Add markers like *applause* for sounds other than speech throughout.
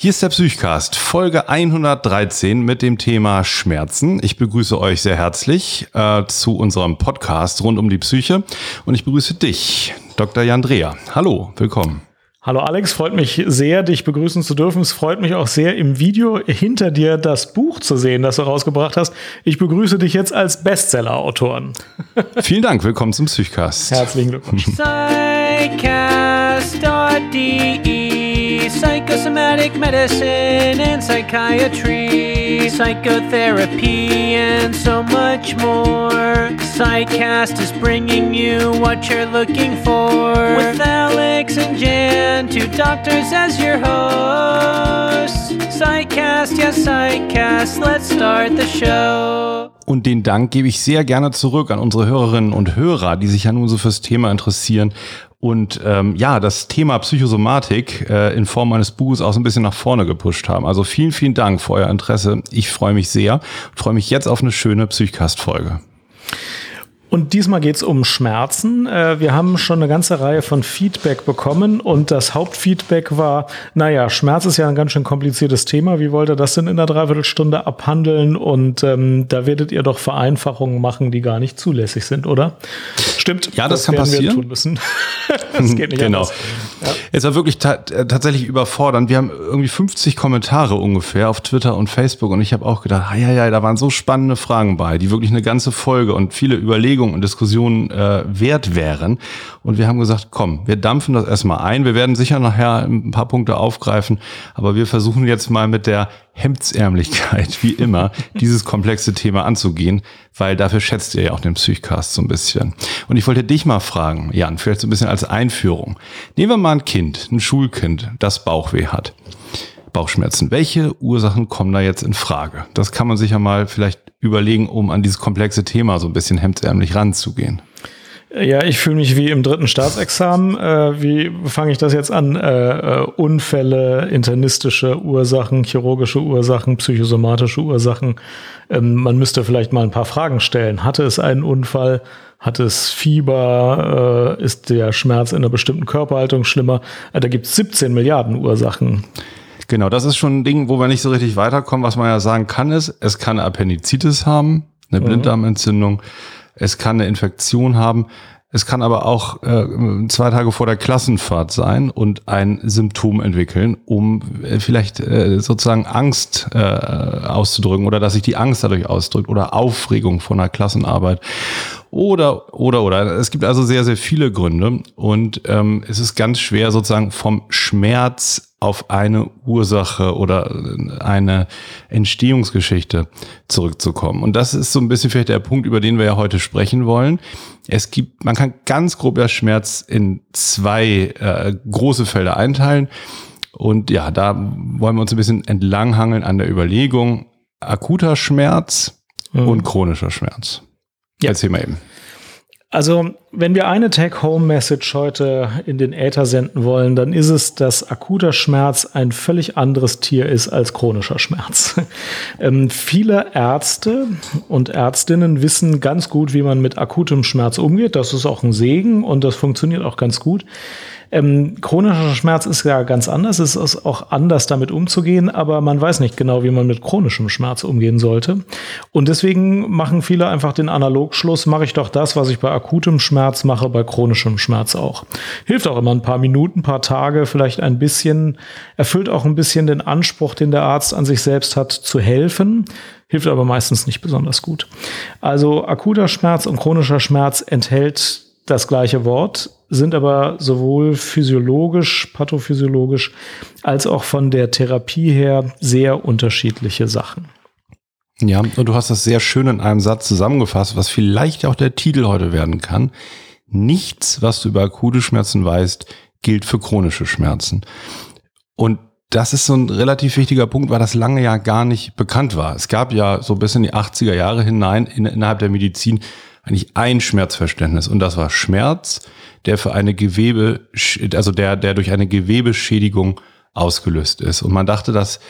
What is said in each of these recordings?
Hier ist der Psychcast, Folge 113 mit dem Thema Schmerzen. Ich begrüße euch sehr herzlich äh, zu unserem Podcast rund um die Psyche und ich begrüße dich, Dr. Jandrea. Hallo, willkommen. Hallo Alex, freut mich sehr, dich begrüßen zu dürfen. Es freut mich auch sehr, im Video hinter dir das Buch zu sehen, das du rausgebracht hast. Ich begrüße dich jetzt als Bestseller-Autoren. *laughs* Vielen Dank, willkommen zum Psychcast. Herzlichen Glückwunsch. Psychosomatic medicine and psychiatry, psychotherapy, and so much more. Psychcast is bringing you what you're looking for. With Alex and Jan, two doctors as your hosts. Psychcast, yes, Psychcast, let's start the show. Und den Dank gebe ich sehr gerne zurück an unsere Hörerinnen und Hörer, die sich ja nun so fürs Thema interessieren und ähm, ja, das Thema Psychosomatik äh, in Form eines Buches auch so ein bisschen nach vorne gepusht haben. Also vielen, vielen Dank für euer Interesse. Ich freue mich sehr freue mich jetzt auf eine schöne Psychcast-Folge. Und diesmal geht es um Schmerzen. Äh, wir haben schon eine ganze Reihe von Feedback bekommen und das Hauptfeedback war, naja, Schmerz ist ja ein ganz schön kompliziertes Thema. Wie wollt ihr das denn in einer Dreiviertelstunde abhandeln? Und ähm, da werdet ihr doch Vereinfachungen machen, die gar nicht zulässig sind, oder? Stimmt. Ja, das, das kann passieren. Wir tun müssen. *laughs* das *laughs* geht nicht genau. Ja. Es war wirklich ta äh, tatsächlich überfordernd. Wir haben irgendwie 50 Kommentare ungefähr auf Twitter und Facebook und ich habe auch gedacht, ja, ja, da waren so spannende Fragen bei, die wirklich eine ganze Folge und viele Überlegungen Überlegung und Diskussion äh, wert wären. Und wir haben gesagt, komm, wir dampfen das erstmal ein. Wir werden sicher nachher ein paar Punkte aufgreifen, aber wir versuchen jetzt mal mit der Hemdsärmlichkeit, wie immer, dieses komplexe Thema anzugehen, weil dafür schätzt ihr ja auch den Psychcast so ein bisschen. Und ich wollte dich mal fragen, Jan, vielleicht so ein bisschen als Einführung. Nehmen wir mal ein Kind, ein Schulkind, das Bauchweh hat. Bauchschmerzen. Welche Ursachen kommen da jetzt in Frage? Das kann man sich ja mal vielleicht überlegen, um an dieses komplexe Thema so ein bisschen hemdsärmlich ranzugehen? Ja, ich fühle mich wie im dritten Staatsexamen. Äh, wie fange ich das jetzt an? Äh, äh, Unfälle, internistische Ursachen, chirurgische Ursachen, psychosomatische Ursachen. Ähm, man müsste vielleicht mal ein paar Fragen stellen. Hatte es einen Unfall? Hat es Fieber? Äh, ist der Schmerz in einer bestimmten Körperhaltung schlimmer? Äh, da gibt es 17 Milliarden Ursachen. Genau, das ist schon ein Ding, wo wir nicht so richtig weiterkommen. Was man ja sagen kann, ist, es kann Appendizitis haben, eine mhm. Es kann eine Infektion haben, es kann aber auch äh, zwei Tage vor der Klassenfahrt sein und ein Symptom entwickeln, um äh, vielleicht äh, sozusagen Angst äh, auszudrücken oder dass sich die Angst dadurch ausdrückt oder Aufregung von einer Klassenarbeit. Oder, oder, oder. Es gibt also sehr, sehr viele Gründe und ähm, es ist ganz schwer sozusagen vom Schmerz auf eine Ursache oder eine Entstehungsgeschichte zurückzukommen. Und das ist so ein bisschen vielleicht der Punkt, über den wir ja heute sprechen wollen. Es gibt, man kann ganz grob der Schmerz in zwei äh, große Felder einteilen. Und ja, da wollen wir uns ein bisschen entlanghangeln an der Überlegung akuter Schmerz mhm. und chronischer Schmerz. Ja. Erzähl mal eben. Also, wenn wir eine Take-Home-Message heute in den Äther senden wollen, dann ist es, dass akuter Schmerz ein völlig anderes Tier ist als chronischer Schmerz. *laughs* ähm, viele Ärzte und Ärztinnen wissen ganz gut, wie man mit akutem Schmerz umgeht. Das ist auch ein Segen und das funktioniert auch ganz gut. Ähm, chronischer Schmerz ist ja ganz anders. Es ist auch anders, damit umzugehen, aber man weiß nicht genau, wie man mit chronischem Schmerz umgehen sollte. Und deswegen machen viele einfach den Analogschluss, mache ich doch das, was ich bei akutem Schmerz mache, bei chronischem Schmerz auch. Hilft auch immer ein paar Minuten, ein paar Tage, vielleicht ein bisschen, erfüllt auch ein bisschen den Anspruch, den der Arzt an sich selbst hat, zu helfen hilft aber meistens nicht besonders gut. Also akuter Schmerz und chronischer Schmerz enthält das gleiche Wort, sind aber sowohl physiologisch, pathophysiologisch als auch von der Therapie her sehr unterschiedliche Sachen. Ja, und du hast das sehr schön in einem Satz zusammengefasst, was vielleicht auch der Titel heute werden kann. Nichts, was du über akute Schmerzen weißt, gilt für chronische Schmerzen. Und das ist so ein relativ wichtiger Punkt, weil das lange ja gar nicht bekannt war. Es gab ja so bis in die 80er Jahre hinein in, innerhalb der Medizin eigentlich ein Schmerzverständnis und das war Schmerz, der für eine Gewebe, also der, der durch eine Gewebeschädigung ausgelöst ist. Und man dachte das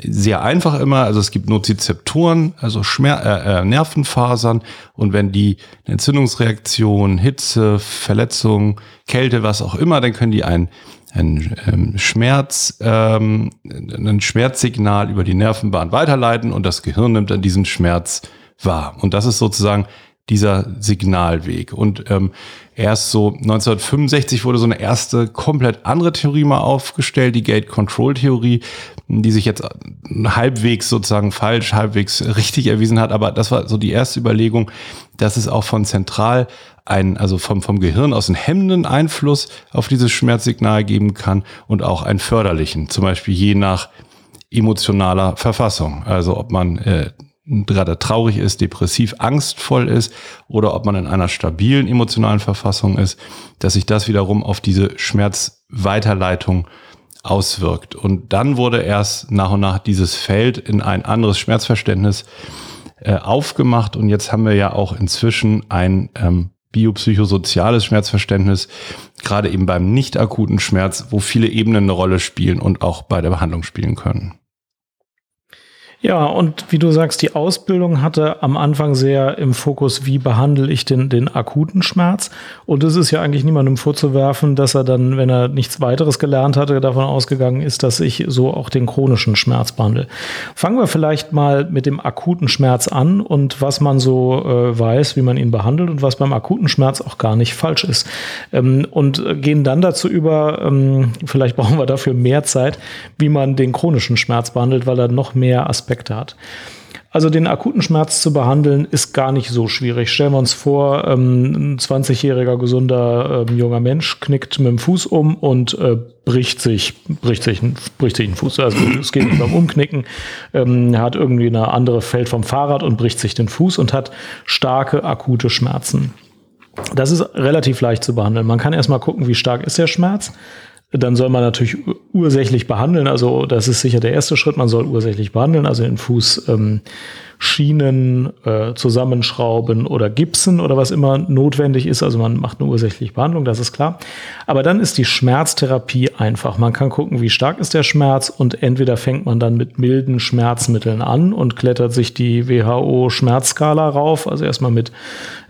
sehr einfach immer, also es gibt Nozizeptoren, also Schmer äh, äh, Nervenfasern und wenn die Entzündungsreaktion, Hitze, Verletzung, Kälte, was auch immer, dann können die ein ein ähm, Schmerz, ähm, ein Schmerzsignal über die Nervenbahn weiterleiten und das Gehirn nimmt dann diesen Schmerz wahr. Und das ist sozusagen dieser Signalweg. Und ähm, erst so 1965 wurde so eine erste komplett andere Theorie mal aufgestellt, die Gate-Control-Theorie, die sich jetzt halbwegs sozusagen falsch, halbwegs richtig erwiesen hat. Aber das war so die erste Überlegung, dass es auch von zentral ein, also vom, vom Gehirn aus einen hemmenden Einfluss auf dieses Schmerzsignal geben kann und auch einen förderlichen, zum Beispiel je nach emotionaler Verfassung. Also ob man äh, gerade traurig ist, depressiv, angstvoll ist oder ob man in einer stabilen emotionalen Verfassung ist, dass sich das wiederum auf diese Schmerzweiterleitung auswirkt. Und dann wurde erst nach und nach dieses Feld in ein anderes Schmerzverständnis äh, aufgemacht und jetzt haben wir ja auch inzwischen ein ähm, biopsychosoziales Schmerzverständnis, gerade eben beim nicht akuten Schmerz, wo viele Ebenen eine Rolle spielen und auch bei der Behandlung spielen können. Ja, und wie du sagst, die Ausbildung hatte am Anfang sehr im Fokus, wie behandle ich den, den akuten Schmerz. Und es ist ja eigentlich niemandem vorzuwerfen, dass er dann, wenn er nichts weiteres gelernt hatte, davon ausgegangen ist, dass ich so auch den chronischen Schmerz behandle. Fangen wir vielleicht mal mit dem akuten Schmerz an und was man so äh, weiß, wie man ihn behandelt und was beim akuten Schmerz auch gar nicht falsch ist. Ähm, und gehen dann dazu über, ähm, vielleicht *laughs* brauchen wir dafür mehr Zeit, wie man den chronischen Schmerz behandelt, weil er noch mehr Aspekte Aspekte hat. Also den akuten Schmerz zu behandeln ist gar nicht so schwierig. Stellen wir uns vor, ähm, ein 20-jähriger gesunder ähm, junger Mensch knickt mit dem Fuß um und äh, bricht sich, bricht sich, bricht sich einen Fuß. Also es geht nicht beim Umknicken. Ähm, er hat irgendwie eine andere Feld vom Fahrrad und bricht sich den Fuß und hat starke akute Schmerzen. Das ist relativ leicht zu behandeln. Man kann erstmal gucken, wie stark ist der Schmerz dann soll man natürlich ursächlich behandeln. Also das ist sicher der erste Schritt. Man soll ursächlich behandeln, also den Fuß ähm, Schienen äh, zusammenschrauben oder gipsen oder was immer notwendig ist. Also man macht eine ursächliche Behandlung, das ist klar. Aber dann ist die Schmerztherapie einfach. Man kann gucken, wie stark ist der Schmerz und entweder fängt man dann mit milden Schmerzmitteln an und klettert sich die WHO-Schmerzskala rauf. Also erstmal mit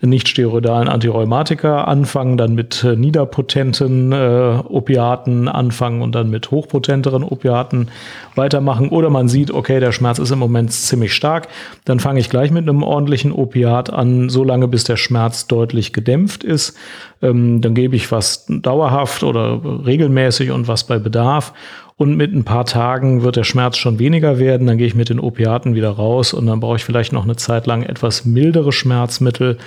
nicht steroidalen Antirheumatika anfangen, dann mit äh, niederpotenten äh, Opiaten anfangen und dann mit hochpotenteren Opiaten weitermachen. Oder man sieht, okay, der Schmerz ist im Moment ziemlich stark dann fange ich gleich mit einem ordentlichen Opiat an, so lange bis der Schmerz deutlich gedämpft ist. Ähm, dann gebe ich was dauerhaft oder regelmäßig und was bei Bedarf. Und mit ein paar Tagen wird der Schmerz schon weniger werden. Dann gehe ich mit den Opiaten wieder raus und dann brauche ich vielleicht noch eine Zeit lang etwas mildere Schmerzmittel.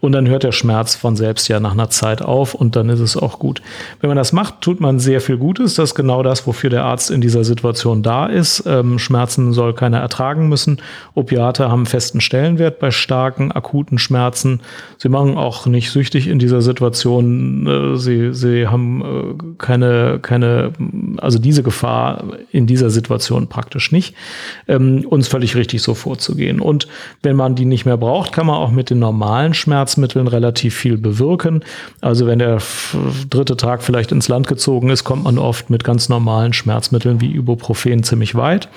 Und dann hört der Schmerz von selbst ja nach einer Zeit auf und dann ist es auch gut. Wenn man das macht, tut man sehr viel Gutes. Das ist genau das, wofür der Arzt in dieser Situation da ist. Ähm, Schmerzen soll keiner ertragen müssen. Opiate haben festen Stellenwert bei starken, akuten Schmerzen. Sie machen auch nicht süchtig in dieser Situation. Äh, sie, sie haben äh, keine, keine, also diese Gefahr in dieser Situation praktisch nicht. Ähm, uns völlig richtig so vorzugehen. Und wenn man die nicht mehr braucht, kann man auch mit den normalen Schmerzen Schmerzmitteln relativ viel bewirken. Also wenn der dritte Tag vielleicht ins Land gezogen ist, kommt man oft mit ganz normalen Schmerzmitteln wie Ibuprofen ziemlich weit.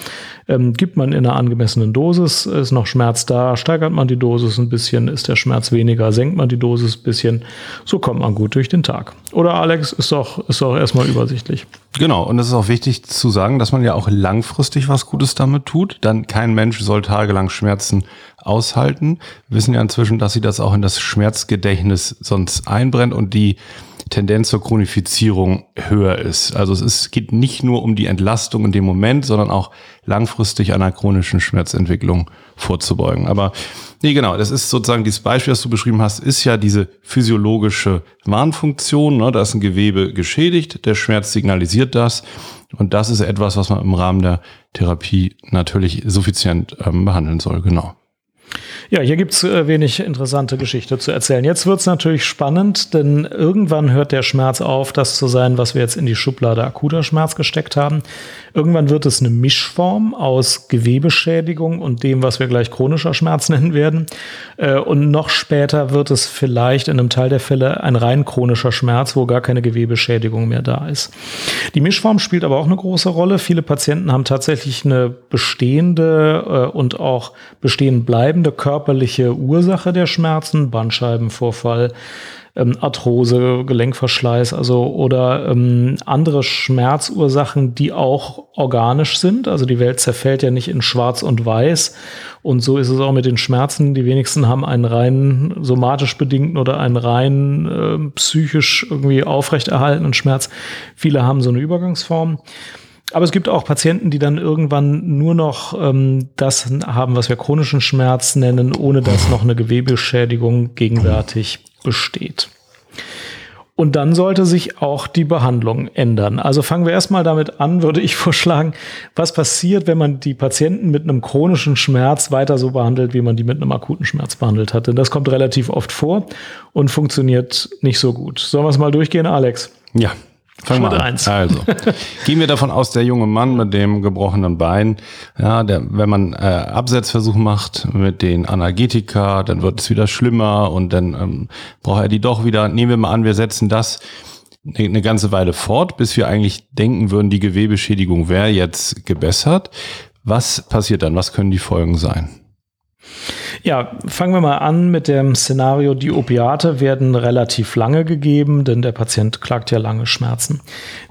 Ähm, gibt man in einer angemessenen Dosis, ist noch Schmerz da, steigert man die Dosis ein bisschen, ist der Schmerz weniger, senkt man die Dosis ein bisschen. So kommt man gut durch den Tag. Oder Alex, ist doch, ist doch erstmal übersichtlich. Genau, und es ist auch wichtig zu sagen, dass man ja auch langfristig was Gutes damit tut. Dann kein Mensch soll tagelang Schmerzen aushalten. Wir wissen ja inzwischen, dass sie das auch in das Schmerzgedächtnis sonst einbrennt und die Tendenz zur Chronifizierung höher ist. Also es ist, geht nicht nur um die Entlastung in dem Moment, sondern auch langfristig einer chronischen Schmerzentwicklung vorzubeugen. Aber nee, genau, das ist sozusagen dieses Beispiel, das du beschrieben hast, ist ja diese physiologische Warnfunktion. Ne? Da ist ein Gewebe geschädigt, der Schmerz signalisiert das. Und das ist etwas, was man im Rahmen der Therapie natürlich suffizient ähm, behandeln soll. Genau. Ja, hier gibt's äh, wenig interessante Geschichte zu erzählen. Jetzt wird's natürlich spannend, denn irgendwann hört der Schmerz auf, das zu sein, was wir jetzt in die Schublade akuter Schmerz gesteckt haben. Irgendwann wird es eine Mischform aus Gewebeschädigung und dem, was wir gleich chronischer Schmerz *laughs* nennen werden. Äh, und noch später wird es vielleicht in einem Teil der Fälle ein rein chronischer Schmerz, wo gar keine Gewebeschädigung mehr da ist. Die Mischform spielt aber auch eine große Rolle. Viele Patienten haben tatsächlich eine bestehende äh, und auch bestehen bleibende Körper körperliche Ursache der Schmerzen, Bandscheibenvorfall, ähm, Arthrose, Gelenkverschleiß, also oder ähm, andere Schmerzursachen, die auch organisch sind. Also die Welt zerfällt ja nicht in Schwarz und Weiß. Und so ist es auch mit den Schmerzen. Die wenigsten haben einen rein somatisch bedingten oder einen rein äh, psychisch irgendwie aufrechterhaltenen Schmerz. Viele haben so eine Übergangsform. Aber es gibt auch Patienten, die dann irgendwann nur noch ähm, das haben, was wir chronischen Schmerz nennen, ohne dass noch eine Gewebeschädigung gegenwärtig besteht. Und dann sollte sich auch die Behandlung ändern. Also fangen wir erstmal damit an, würde ich *laughs* vorschlagen, was passiert, wenn man die Patienten mit einem chronischen Schmerz weiter so behandelt, wie man die mit einem akuten Schmerz behandelt hat. Denn das kommt relativ oft vor und funktioniert nicht so gut. Sollen wir es mal durchgehen, Alex? Ja, Fangen wir an. Also, *laughs* gehen wir davon aus, der junge Mann mit dem gebrochenen Bein, ja, der, wenn man äh, Absetzversuch macht mit den Analgetika, dann wird es wieder schlimmer und dann ähm, braucht er die doch wieder. Nehmen wir mal an, wir setzen das eine, eine ganze Weile fort, bis wir eigentlich denken würden, die Gewebeschädigung wäre jetzt gebessert. Was passiert dann? Was können die Folgen sein? Ja, fangen wir mal an mit dem Szenario, die Opiate werden relativ lange gegeben, denn der Patient klagt ja lange Schmerzen.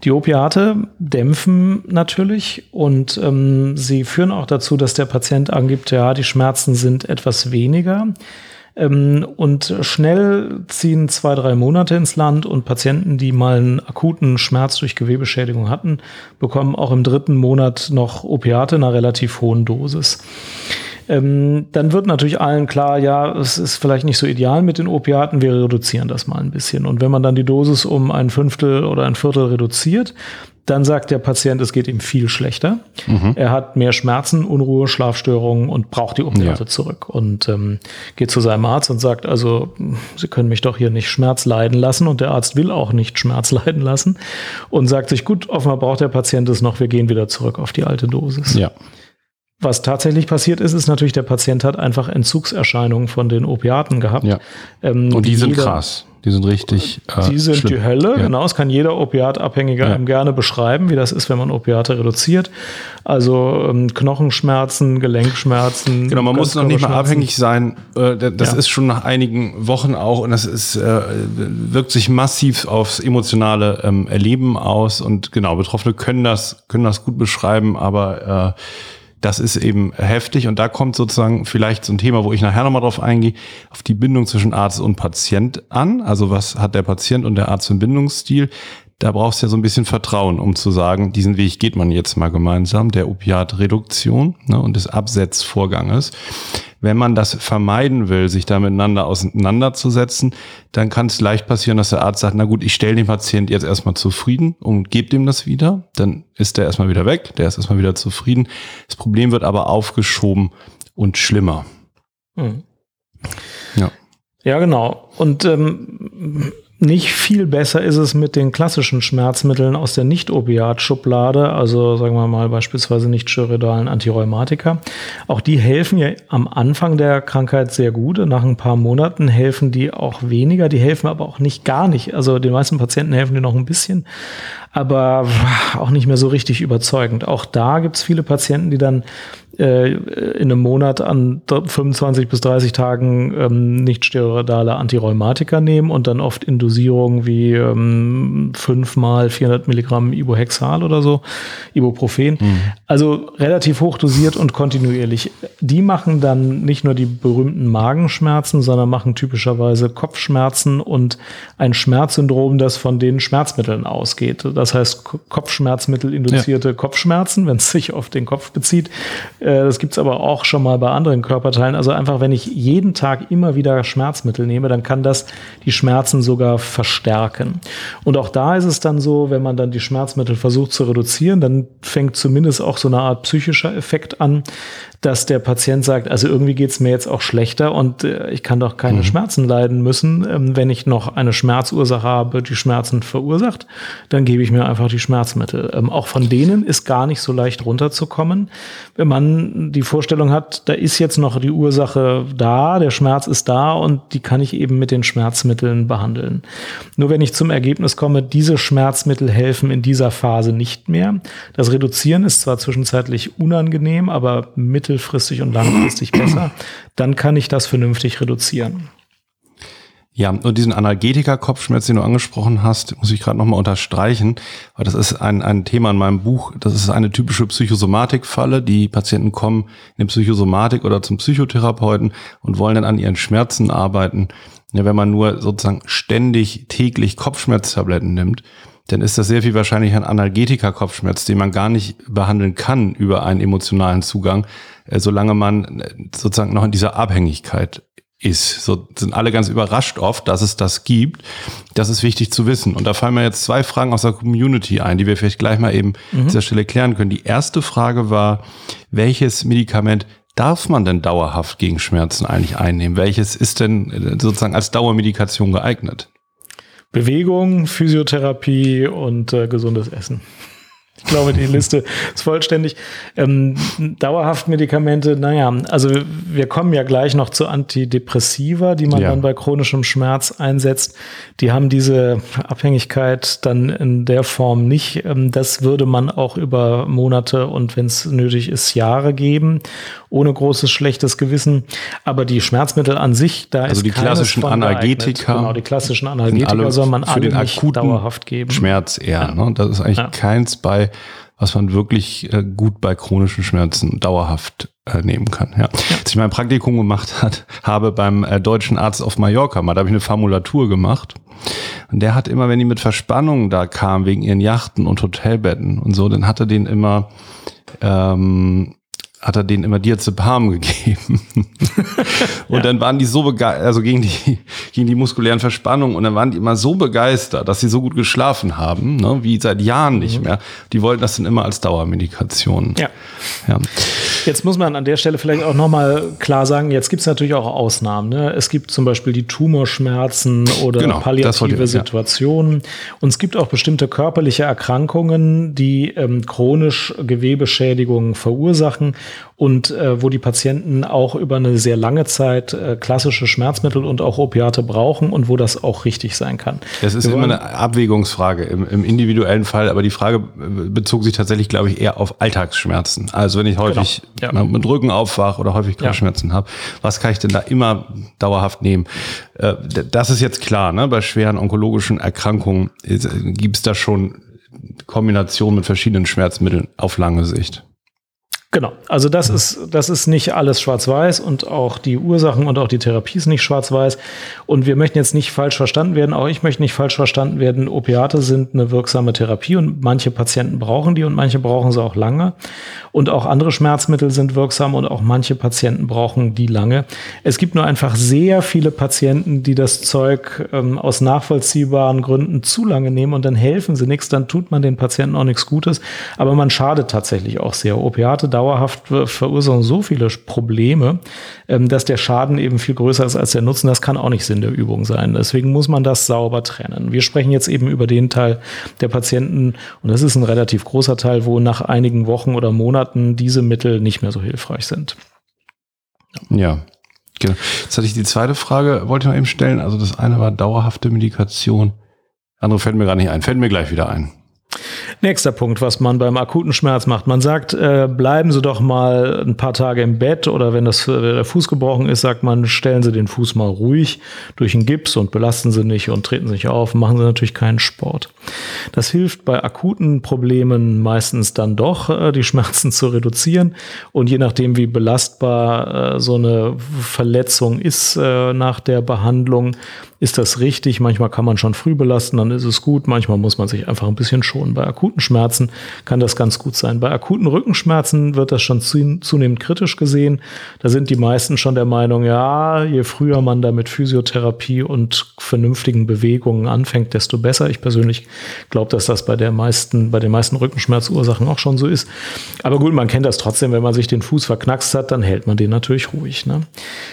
Die Opiate dämpfen natürlich und ähm, sie führen auch dazu, dass der Patient angibt, ja, die Schmerzen sind etwas weniger. Ähm, und schnell ziehen zwei, drei Monate ins Land und Patienten, die mal einen akuten Schmerz durch Gewebeschädigung hatten, bekommen auch im dritten Monat noch Opiate in einer relativ hohen Dosis ähm, dann wird natürlich allen klar, ja, es ist vielleicht nicht so ideal mit den Opiaten, wir reduzieren das mal ein bisschen. Und wenn man dann die Dosis um ein Fünftel oder ein Viertel reduziert, dann sagt der Patient, es geht ihm viel schlechter. Mhm. Er hat mehr Schmerzen, Unruhe, Schlafstörungen und braucht die Opiate ja. zurück. Und ähm, geht zu seinem Arzt und sagt, also, Sie können mich doch hier nicht Schmerz leiden lassen. Und der Arzt will auch nicht Schmerz *laughs* leiden lassen. Und sagt sich, gut, offenbar braucht der Patient es noch, wir gehen wieder zurück auf die alte Dosis. Ja. Was tatsächlich passiert ist, ist natürlich, der Patient hat einfach Entzugserscheinungen von den Opiaten gehabt. Ja. Ähm, und die, die sind jeder, krass. Die sind richtig. Äh, die sind schlimm. die Hölle, ja. genau. Das kann jeder Opiatabhängige ja. einem gerne beschreiben, wie das ist, wenn man Opiate reduziert. Also ähm, Knochenschmerzen, Gelenkschmerzen. Genau, man muss noch nicht mal abhängig sein. Äh, das ja. ist schon nach einigen Wochen auch und das ist, äh, wirkt sich massiv aufs emotionale ähm, Erleben aus. Und genau, Betroffene können das, können das gut beschreiben, aber äh, das ist eben heftig und da kommt sozusagen vielleicht so ein Thema, wo ich nachher nochmal drauf eingehe, auf die Bindung zwischen Arzt und Patient an. Also was hat der Patient und der Arzt einen Bindungsstil? Da brauchst du ja so ein bisschen Vertrauen, um zu sagen, diesen Weg geht man jetzt mal gemeinsam, der Opiatreduktion ne, und des Absetzvorganges. Wenn man das vermeiden will, sich da miteinander auseinanderzusetzen, dann kann es leicht passieren, dass der Arzt sagt, na gut, ich stelle den Patient jetzt erstmal zufrieden und gebe dem das wieder. Dann ist der erstmal wieder weg, der ist erstmal wieder zufrieden. Das Problem wird aber aufgeschoben und schlimmer. Mhm. Ja. Ja, genau. Und ähm, nicht viel besser ist es mit den klassischen Schmerzmitteln aus der Nicht-Opiat-Schublade, also sagen wir mal beispielsweise nicht-steroidalen Antirheumatika. Auch die helfen ja am Anfang der Krankheit sehr gut. Nach ein paar Monaten helfen die auch weniger, die helfen aber auch nicht gar nicht. Also den meisten Patienten helfen die noch ein bisschen, aber auch nicht mehr so richtig überzeugend. Auch da gibt es viele Patienten, die dann äh, in einem Monat an 25 bis 30 Tagen ähm, nicht steroidale Antirheumatika nehmen und dann oft in Dosierungen wie ähm, 5 mal 400 Milligramm Ibohexal oder so, Ibuprofen. Mhm. Also relativ hoch dosiert und kontinuierlich. Die machen dann nicht nur die berühmten Magenschmerzen, sondern machen typischerweise Kopfschmerzen und ein Schmerzsyndrom, das von den Schmerzmitteln ausgeht. Das heißt Kopfschmerzmittel induzierte ja. Kopfschmerzen, wenn es sich auf den Kopf bezieht. Äh, das gibt es aber auch schon mal bei anderen Körperteilen. Also einfach, wenn ich jeden Tag immer wieder Schmerzmittel nehme, dann kann das die Schmerzen sogar verstärken. Und auch da ist es dann so, wenn man dann die Schmerzmittel versucht zu reduzieren, dann fängt zumindest auch so eine Art psychischer Effekt an, dass der Patient sagt, also irgendwie geht es mir jetzt auch schlechter und äh, ich kann doch keine mhm. Schmerzen leiden müssen. Ähm, wenn ich noch eine Schmerzursache habe, die Schmerzen verursacht, dann gebe ich mir einfach die Schmerzmittel. Ähm, auch von denen ist gar nicht so leicht runterzukommen, wenn man die Vorstellung hat, da ist jetzt noch die Ursache da, der Schmerz ist da und die kann ich eben mit den Schmerzmitteln behandeln. Nur wenn ich zum Ergebnis komme, diese Schmerzmittel helfen in dieser Phase nicht mehr. Das Reduzieren ist zwar zwischenzeitlich unangenehm, aber mittel mittelfristig und langfristig besser, dann kann ich das vernünftig reduzieren. Ja, und diesen Analgetika-Kopfschmerz, den du angesprochen hast, muss ich gerade nochmal unterstreichen, weil das ist ein, ein Thema in meinem Buch. Das ist eine typische Psychosomatik-Falle. Die Patienten kommen in die Psychosomatik oder zum Psychotherapeuten und wollen dann an ihren Schmerzen arbeiten. Ja, wenn man nur sozusagen ständig täglich Kopfschmerztabletten nimmt, dann ist das sehr viel wahrscheinlich ein Analgetika-Kopfschmerz, den man gar nicht behandeln kann über einen emotionalen Zugang, solange man äh, sozusagen noch in dieser Abhängigkeit ist. So sind alle ganz überrascht oft, dass es das gibt. Das ist wichtig zu wissen. Und da fallen mir jetzt zwei Fragen aus der Community ein, die wir vielleicht gleich mal eben mhm. an dieser Stelle klären können. Die erste Frage war, welches Medikament darf man denn dauerhaft gegen Schmerzen eigentlich einnehmen? Welches ist denn äh, sozusagen als Dauermedikation geeignet? Bewegung, Physiotherapie und äh, gesundes Essen. Ich glaube, die Liste ist vollständig. Ähm, dauerhaft Medikamente, naja, also wir kommen ja gleich noch zu Antidepressiva, die man ja. dann bei chronischem Schmerz einsetzt. Die haben diese Abhängigkeit dann in der Form nicht. Ähm, das würde man auch über Monate und wenn es nötig ist, Jahre geben, ohne großes schlechtes Gewissen. Aber die Schmerzmittel an sich, da also ist die klassischen Analgetika. Genau, die klassischen Analgetika soll man für alle den akuten dauerhaft geben. Schmerz eher. Ja. Ne? Das ist eigentlich ja. keins bei was man wirklich äh, gut bei chronischen Schmerzen dauerhaft äh, nehmen kann. Ja. ja. Als ich mein Praktikum gemacht hat, *laughs* habe beim äh, deutschen Arzt auf Mallorca mal, da habe ich eine Formulatur gemacht. Und der hat immer, wenn die mit Verspannungen da kamen, wegen ihren Yachten und Hotelbetten und so, dann hatte den immer ähm, hat er denen immer Diazepam gegeben. *laughs* und ja. dann waren die so begeistert, also gegen die, gegen die muskulären Verspannungen und dann waren die immer so begeistert, dass sie so gut geschlafen haben, ne, wie seit Jahren nicht mhm. mehr. Die wollten das dann immer als Dauermedikation. Ja. ja. Jetzt muss man an der Stelle vielleicht auch nochmal klar sagen, jetzt gibt es natürlich auch Ausnahmen. Ne? Es gibt zum Beispiel die Tumorschmerzen oder genau, palliative ich, Situationen. Ja. Und es gibt auch bestimmte körperliche Erkrankungen, die ähm, chronisch Gewebeschädigungen verursachen und äh, wo die Patienten auch über eine sehr lange Zeit äh, klassische Schmerzmittel und auch Opiate brauchen und wo das auch richtig sein kann. Es ist immer eine Abwägungsfrage im, im, individuellen Fall, aber die Frage äh, bezog sich tatsächlich, glaube ich, eher auf Alltagsschmerzen. Also wenn ich häufig ja. mit Rücken aufwache oder häufig Kopfschmerzen ja. habe, was kann ich denn da immer dauerhaft nehmen? Äh, das ist jetzt klar, ne? bei schweren onkologischen Erkrankungen äh, gibt es da schon Kombinationen mit verschiedenen Schmerzmitteln auf lange Sicht. Genau, also das ist, das ist nicht alles schwarz-weiß und auch die Ursachen und auch die Therapie ist nicht schwarz-weiß. Und wir möchten jetzt nicht falsch verstanden werden, auch ich möchte nicht falsch verstanden werden. Opiate sind eine wirksame Therapie und manche Patienten brauchen die und manche brauchen sie auch lange. Und auch andere Schmerzmittel sind wirksam und auch manche Patienten brauchen die lange. Es gibt nur einfach sehr viele Patienten, die das Zeug ähm, aus nachvollziehbaren Gründen zu lange nehmen und dann helfen sie nichts, dann tut man den Patienten auch nichts Gutes. Aber man schadet tatsächlich auch sehr. Opiate dauerhaft verursachen so viele Probleme, ähm, dass der Schaden eben viel größer ist als der Nutzen. Das kann auch nicht Sinn der Übung sein. Deswegen muss man das sauber trennen. Wir sprechen jetzt eben über den Teil der Patienten, und das ist ein relativ großer Teil, wo nach einigen Wochen oder Monaten diese Mittel nicht mehr so hilfreich sind. Ja. Genau. Jetzt hatte ich die zweite Frage, wollte ich noch eben stellen. Also das eine war dauerhafte Medikation. Andere fällt mir gar nicht ein. Fällt mir gleich wieder ein. Nächster Punkt, was man beim akuten Schmerz macht. Man sagt, äh, bleiben Sie doch mal ein paar Tage im Bett oder wenn das, äh, der Fuß gebrochen ist, sagt man, stellen Sie den Fuß mal ruhig durch einen Gips und belasten Sie nicht und treten Sie nicht auf, machen Sie natürlich keinen Sport. Das hilft bei akuten Problemen meistens dann doch, äh, die Schmerzen *laughs* zu reduzieren und je nachdem, wie belastbar äh, so eine Verletzung ist äh, nach der Behandlung, ist das richtig. Manchmal kann man schon früh belasten, dann ist es gut. Manchmal muss man sich einfach ein bisschen schonen. Bei akuten Schmerzen kann das ganz gut sein. Bei akuten Rückenschmerzen wird das schon zunehmend kritisch gesehen. Da sind die meisten schon der Meinung, ja, je früher man da mit Physiotherapie und vernünftigen Bewegungen anfängt, desto besser. Ich persönlich glaube, dass das bei der meisten, bei den meisten Rückenschmerzursachen auch schon so ist. Aber gut, man kennt das trotzdem, wenn man sich den Fuß verknackst hat, dann hält man den natürlich ruhig. Ne?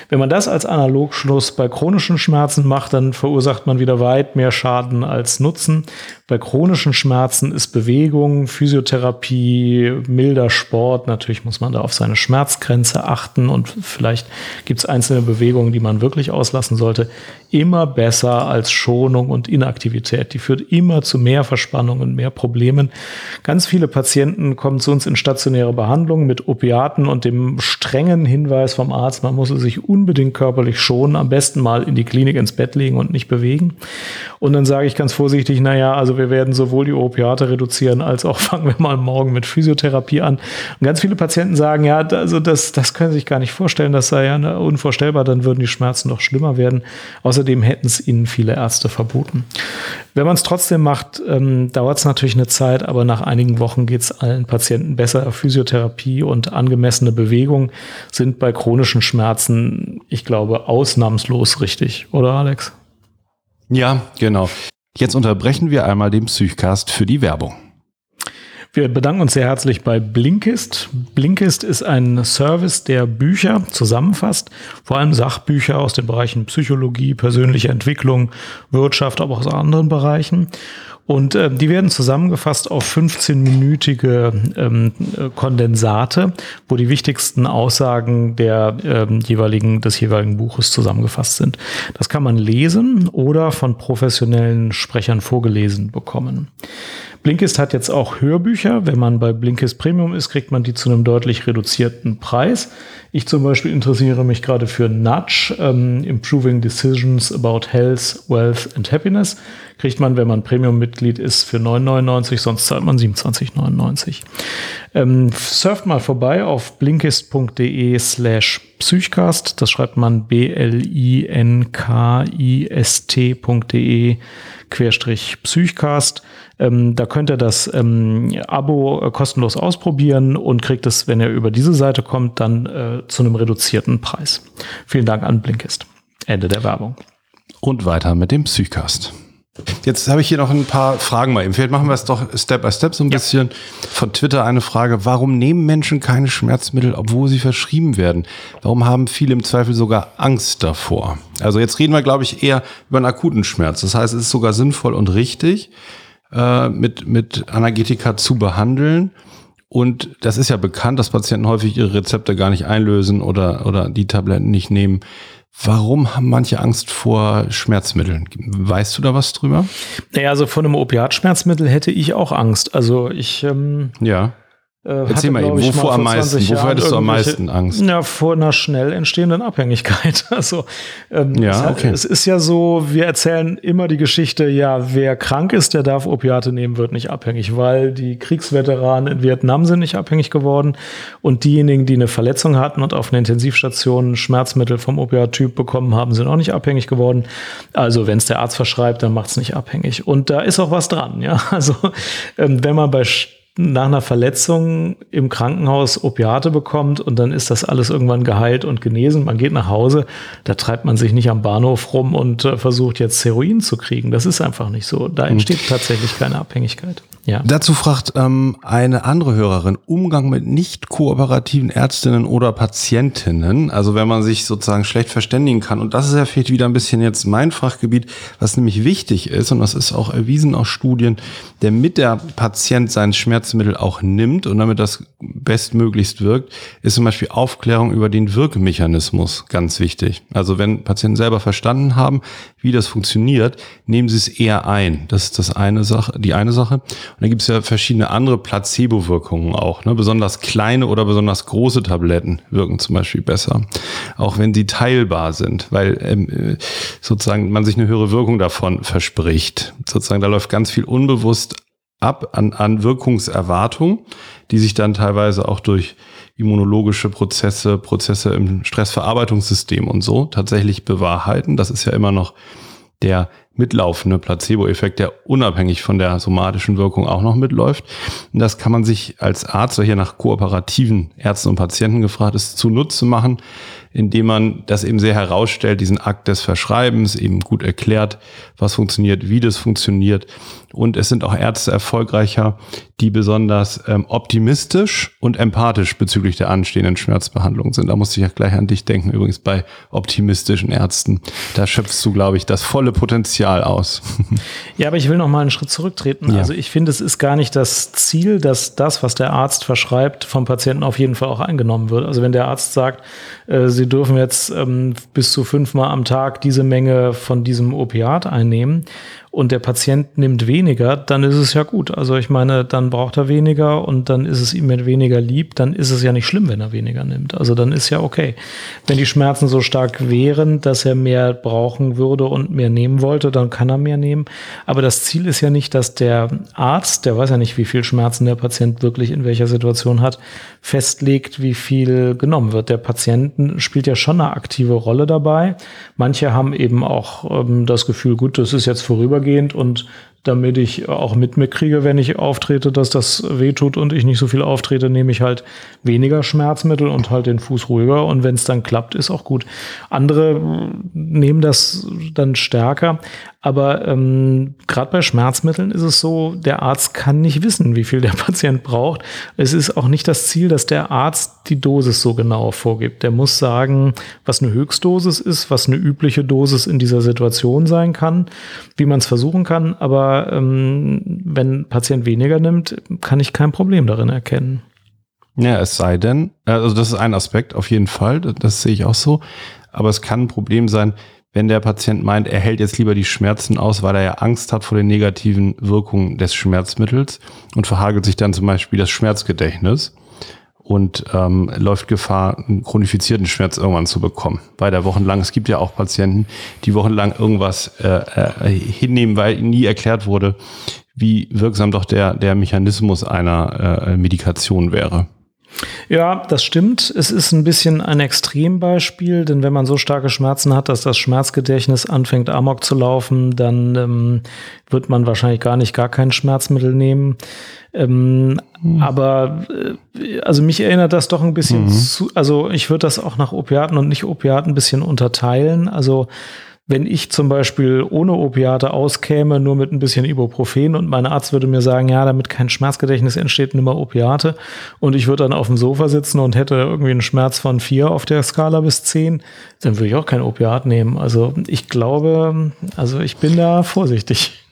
Wenn man das als Analogschluss bei chronischen Schmerzen macht, dann verursacht man wieder weit mehr Schaden als Nutzen. Bei chronischen Schmerzen ist Bewegung, Physiotherapie, milder Sport. Natürlich muss man da auf seine Schmerzgrenze achten und vielleicht gibt es einzelne Bewegungen, die man wirklich auslassen sollte. Immer besser als Schonung und Inaktivität. Die führt immer zu mehr Verspannungen, mehr Problemen. Ganz viele Patienten kommen zu uns in stationäre Behandlung mit Opiaten und dem strengen Hinweis vom Arzt, man muss sich unbedingt körperlich schonen, am besten mal in die Klinik ins Bett legen und nicht bewegen. Und dann sage ich ganz vorsichtig, naja, also wir werden sowohl die Opiate reduzieren, als auch *laughs* fangen wir mal morgen mit Physiotherapie an. Und ganz viele Patienten sagen, ja, also das, das können sie sich gar nicht vorstellen, das sei ja ne, unvorstellbar, dann würden die Schmerzen noch schlimmer werden. Außerdem hätten es ihnen viele Ärzte verboten. Wenn man es trotzdem macht, ähm, dauert es natürlich eine Zeit, aber nach einigen Wochen geht es allen Patienten besser. Physiotherapie und angemessene Bewegung sind bei chronischen Schmerzen, ich glaube, ausnahmslos richtig, oder Alex? Ja, genau. Jetzt unterbrechen wir einmal den Psychcast für die Werbung. Wir bedanken uns sehr herzlich bei Blinkist. Blinkist ist ein Service, der Bücher zusammenfasst, vor allem Sachbücher aus den Bereichen Psychologie, persönliche Entwicklung, Wirtschaft, aber auch aus anderen Bereichen. Und äh, die werden zusammengefasst auf 15-minütige ähm, Kondensate, wo die wichtigsten Aussagen der ähm, jeweiligen, des jeweiligen Buches zusammengefasst sind. Das kann man lesen oder von professionellen Sprechern vorgelesen bekommen. Blinkist hat jetzt auch Hörbücher. Wenn man bei Blinkist Premium ist, kriegt man die zu einem deutlich reduzierten Preis. Ich zum Beispiel interessiere mich gerade für Nudge, ähm, Improving Decisions about Health, Wealth and Happiness. Kriegt man, wenn man Premium-Mitglied ist, für 9,99, sonst zahlt man 27,99. Ähm, surft mal vorbei auf blinkist.de slash psychcast. Das schreibt man b-l-i-n-k-i-s-t.de Querstrich Psychcast. Ähm, da könnt ihr das ähm, Abo äh, kostenlos ausprobieren und kriegt es, wenn ihr über diese Seite kommt, dann äh, zu einem reduzierten Preis. Vielen Dank an Blinkist. Ende der Werbung. Und weiter mit dem Psychcast. Jetzt habe ich hier noch ein paar Fragen mal eben. Vielleicht machen wir es doch Step by Step so ein ja. bisschen. Von Twitter eine Frage. Warum nehmen Menschen keine Schmerzmittel, obwohl sie verschrieben werden? Warum haben viele im Zweifel sogar Angst davor? Also jetzt reden wir, glaube ich, eher über einen akuten Schmerz. Das heißt, es ist sogar sinnvoll und richtig, äh, mit, mit Analgetika zu behandeln. Und das ist ja bekannt, dass Patienten häufig ihre Rezepte gar nicht einlösen oder, oder die Tabletten nicht nehmen. Warum haben manche Angst vor Schmerzmitteln? Weißt du da was drüber? Naja, also vor einem Opiatschmerzmittel hätte ich auch Angst. Also ich ähm, ja. Äh, Erzähl mal eben, wovor am meisten? Wovor hättest du am meisten Angst? Ja, vor einer schnell entstehenden Abhängigkeit. *laughs* Also ähm, ja, okay. es ist ja so, wir erzählen immer die Geschichte, ja, wer krank ist, der darf Opiate nehmen, wird nicht abhängig, weil die Kriegsveteranen in Vietnam sind nicht abhängig geworden und diejenigen, die eine Verletzung hatten und auf einer Intensivstation Schmerzmittel vom Opiattyp bekommen haben, sind auch nicht abhängig geworden. Also wenn es der Arzt verschreibt, dann macht es nicht abhängig. Und da ist auch was dran, ja. *laughs* Also ähm, wenn man bei nach einer Verletzung im Krankenhaus Opiate bekommt und dann ist das alles irgendwann geheilt und genesen. Man geht nach Hause, da treibt man sich nicht am Bahnhof rum und äh, versucht jetzt Heroin zu kriegen. Das ist einfach nicht so. Da hm. entsteht mhm. tatsächlich keine Abhängigkeit. Ja. Dazu fragt ähm, eine andere Hörerin Umgang mit nicht kooperativen Ärztinnen oder Patientinnen. Also wenn man sich sozusagen schlecht verständigen kann. Und das ist ja vielleicht wieder ein bisschen jetzt mein Fachgebiet, was nämlich wichtig ist und das ist auch erwiesen aus Studien, der mit der Patient seinen Schmerzmittel auch nimmt und damit das bestmöglichst wirkt, ist zum Beispiel Aufklärung über den Wirkmechanismus ganz wichtig. Also wenn Patienten selber verstanden haben, wie das funktioniert, nehmen sie es eher ein. Das ist das eine Sache, die eine Sache. Und da gibt es ja verschiedene andere Placebo-Wirkungen auch. Ne? Besonders kleine oder besonders große Tabletten wirken zum Beispiel besser, auch wenn sie teilbar sind, weil ähm, äh, sozusagen man sich eine höhere Wirkung davon verspricht. Sozusagen da läuft ganz viel unbewusst ab an, an Wirkungserwartung, die sich dann teilweise auch durch immunologische Prozesse, Prozesse im Stressverarbeitungssystem und so tatsächlich bewahrheiten. Das ist ja immer noch der mitlaufende Placebo-Effekt, der unabhängig von der somatischen Wirkung auch noch mitläuft. Und das kann man sich als Arzt, der hier nach kooperativen Ärzten und Patienten gefragt ist, zunutze machen, indem man das eben sehr herausstellt, diesen Akt des Verschreibens, eben gut erklärt, was funktioniert, wie das funktioniert. Und es sind auch Ärzte erfolgreicher, die besonders ähm, optimistisch und empathisch bezüglich der anstehenden Schmerzbehandlung sind. Da musste ich ja gleich an dich denken, übrigens bei optimistischen Ärzten. Da schöpfst du, glaube ich, das volle Potenzial aus. *laughs* ja, aber ich will noch mal einen Schritt zurücktreten. Ja. Also ich finde, es ist gar nicht das Ziel, dass das, was der Arzt verschreibt, vom Patienten auf jeden Fall auch eingenommen wird. Also wenn der Arzt sagt, äh, Sie dürfen jetzt ähm, bis zu fünfmal am Tag diese Menge von diesem Opiat einnehmen und der Patient nimmt weniger, dann ist es ja gut. Also ich meine, dann braucht er weniger und dann ist es ihm mit weniger lieb, dann ist es ja nicht schlimm, wenn er weniger nimmt. Also dann ist ja okay. Wenn die Schmerzen so stark wären, dass er mehr brauchen würde und mehr nehmen wollte, dann kann er mehr nehmen. Aber das Ziel ist ja nicht, dass der Arzt, der weiß ja nicht, wie viel Schmerzen der Patient wirklich in welcher Situation hat, festlegt, wie viel genommen wird. Der Patient spielt ja schon eine aktive Rolle dabei. Manche haben eben auch ähm, das Gefühl, gut, das ist jetzt vorübergehend vorübergehend und damit ich auch mit mir kriege, wenn ich auftrete, dass das wehtut und ich nicht so viel auftrete, nehme ich halt weniger Schmerzmittel und halt den Fuß ruhiger. Und wenn es dann klappt, ist auch gut. Andere nehmen das dann stärker. Aber ähm, gerade bei Schmerzmitteln ist es so, der Arzt kann nicht wissen, wie viel der *laughs* Patient braucht. Es ist auch nicht das Ziel, dass der Arzt die Dosis so genau vorgibt. Der muss sagen, was eine Höchstdosis ist, was eine übliche Dosis in dieser Situation sein kann, wie man es versuchen kann. Aber ähm, wenn ein Patient weniger nimmt, kann ich kein Problem darin erkennen. Ja, es sei denn, also das ist ein Aspekt auf jeden Fall, das, das sehe ich auch so. Aber es kann ein Problem sein, wenn der Patient meint, er hält jetzt lieber die Schmerzen aus, weil er ja Angst hat vor den negativen Wirkungen des Schmerzmittels und verhagelt sich dann zum Beispiel das Schmerzgedächtnis und ähm, läuft Gefahr, einen chronifizierten Schmerz irgendwann zu bekommen. Weiter wochenlang. Es gibt ja auch Patienten, die wochenlang irgendwas äh, äh, hinnehmen, weil nie erklärt wurde, wie wirksam doch der, der Mechanismus einer äh, Medikation wäre. Ja, das stimmt. Es ist ein bisschen ein Extrembeispiel, denn wenn man so starke Schmerzen hat, dass das Schmerzgedächtnis anfängt amok zu laufen, dann ähm, wird man wahrscheinlich gar nicht gar kein Schmerzmittel nehmen. Ähm, mhm. Aber äh, also mich erinnert das doch ein bisschen mhm. zu, also ich würde das auch nach Opiaten und nicht Opiaten ein bisschen unterteilen. Also wenn ich zum Beispiel ohne Opiate auskäme, nur mit ein bisschen Ibuprofen und mein Arzt würde mir sagen, ja, damit kein Schmerzgedächtnis entsteht, nimm mal Opiate und ich würde dann auf dem Sofa sitzen und hätte irgendwie einen Schmerz von vier auf der Skala bis zehn, dann würde ich auch kein Opiat nehmen. Also ich glaube, also ich bin da vorsichtig.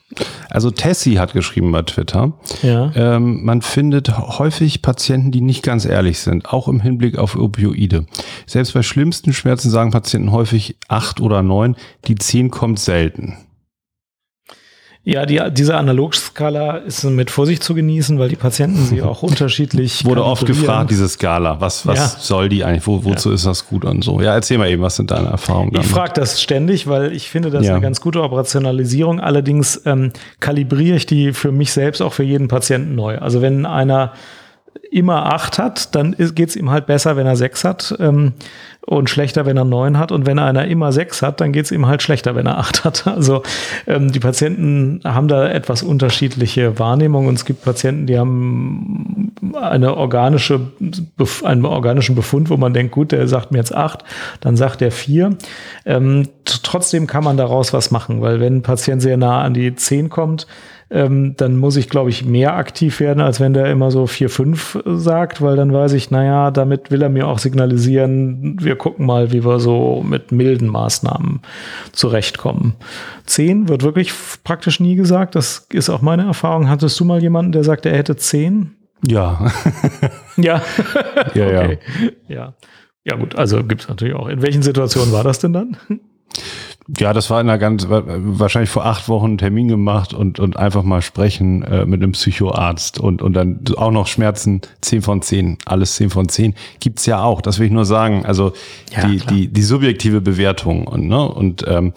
Also Tessie hat geschrieben bei Twitter, ja. ähm, man findet häufig Patienten, die nicht ganz ehrlich sind, auch im Hinblick auf Opioide. Selbst bei schlimmsten Schmerzen sagen Patienten häufig acht oder neun, die zehn kommt selten. Ja, die, diese Analogskala ist mit Vorsicht zu genießen, weil die Patienten sie auch *laughs* unterschiedlich. Wurde oft gefragt, diese Skala. Was, was ja. soll die eigentlich? Wo, wozu ja. ist das gut und so? Ja, erzähl mal eben, was sind deine Erfahrungen? Damit? Ich frage das ständig, weil ich finde, das ja. eine ganz gute Operationalisierung. Allerdings ähm, kalibriere ich die für mich selbst auch für jeden Patienten neu. Also wenn einer immer acht hat, dann geht es ihm halt besser, wenn er sechs hat. Ähm, und schlechter, wenn er neun hat. Und wenn einer immer sechs hat, dann geht es ihm halt schlechter, wenn er acht hat. *laughs* Also ähm, die Patienten haben da etwas unterschiedliche Wahrnehmungen. Und es gibt Patienten, die haben eine organische, einen organischen Befund, wo man denkt, gut, der sagt mir jetzt acht, dann sagt er vier. Ähm, trotzdem kann man daraus was machen, weil wenn ein Patient sehr nah an die zehn kommt, ähm, dann muss ich, glaube ich, mehr aktiv werden, als wenn der immer so 4, 5 sagt, weil dann weiß ich, naja, damit will er mir auch signalisieren, wir gucken mal, wie wir so mit milden Maßnahmen zurechtkommen. 10 wird wirklich praktisch nie gesagt, das ist auch meine Erfahrung. Hattest du mal jemanden, der sagt, er hätte 10? *laughs* Ja. ja. ja, ja. ja. Ja, gut, also gibt es natürlich auch. In welchen Situationen war das denn dann? Ja, das war in einer ganz, wahrscheinlich vor acht Wochen einen Termin gemacht und, und einfach mal sprechen äh, mit einem Psychoarzt und, und dann auch noch Schmerzen. Zehn von zehn. Alles zehn von zehn. Gibt's ja auch, das will ich nur sagen. Also ja, die, die, die subjektive Bewertung und, ne, und ähm,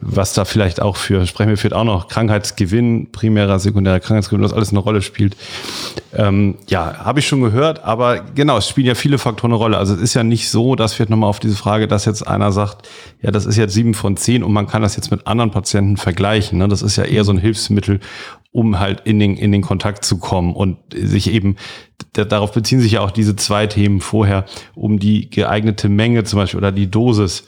was da vielleicht auch für, sprechen wir vielleicht auch noch, Krankheitsgewinn, primärer, sekundärer Krankheitsgewinn, was alles eine Rolle spielt. Ähm, ja, habe ich schon gehört, aber genau, es spielen ja viele Faktoren eine Rolle. Also es ist ja nicht so, dass wir nochmal auf diese Frage, dass jetzt einer sagt, ja, das ist jetzt sieben von zehn und man kann das jetzt mit anderen Patienten vergleichen. Ne? Das ist ja eher so ein Hilfsmittel, um halt in den, in den Kontakt zu kommen und sich eben, darauf beziehen sich ja auch diese zwei Themen vorher, um die geeignete Menge zum Beispiel oder die Dosis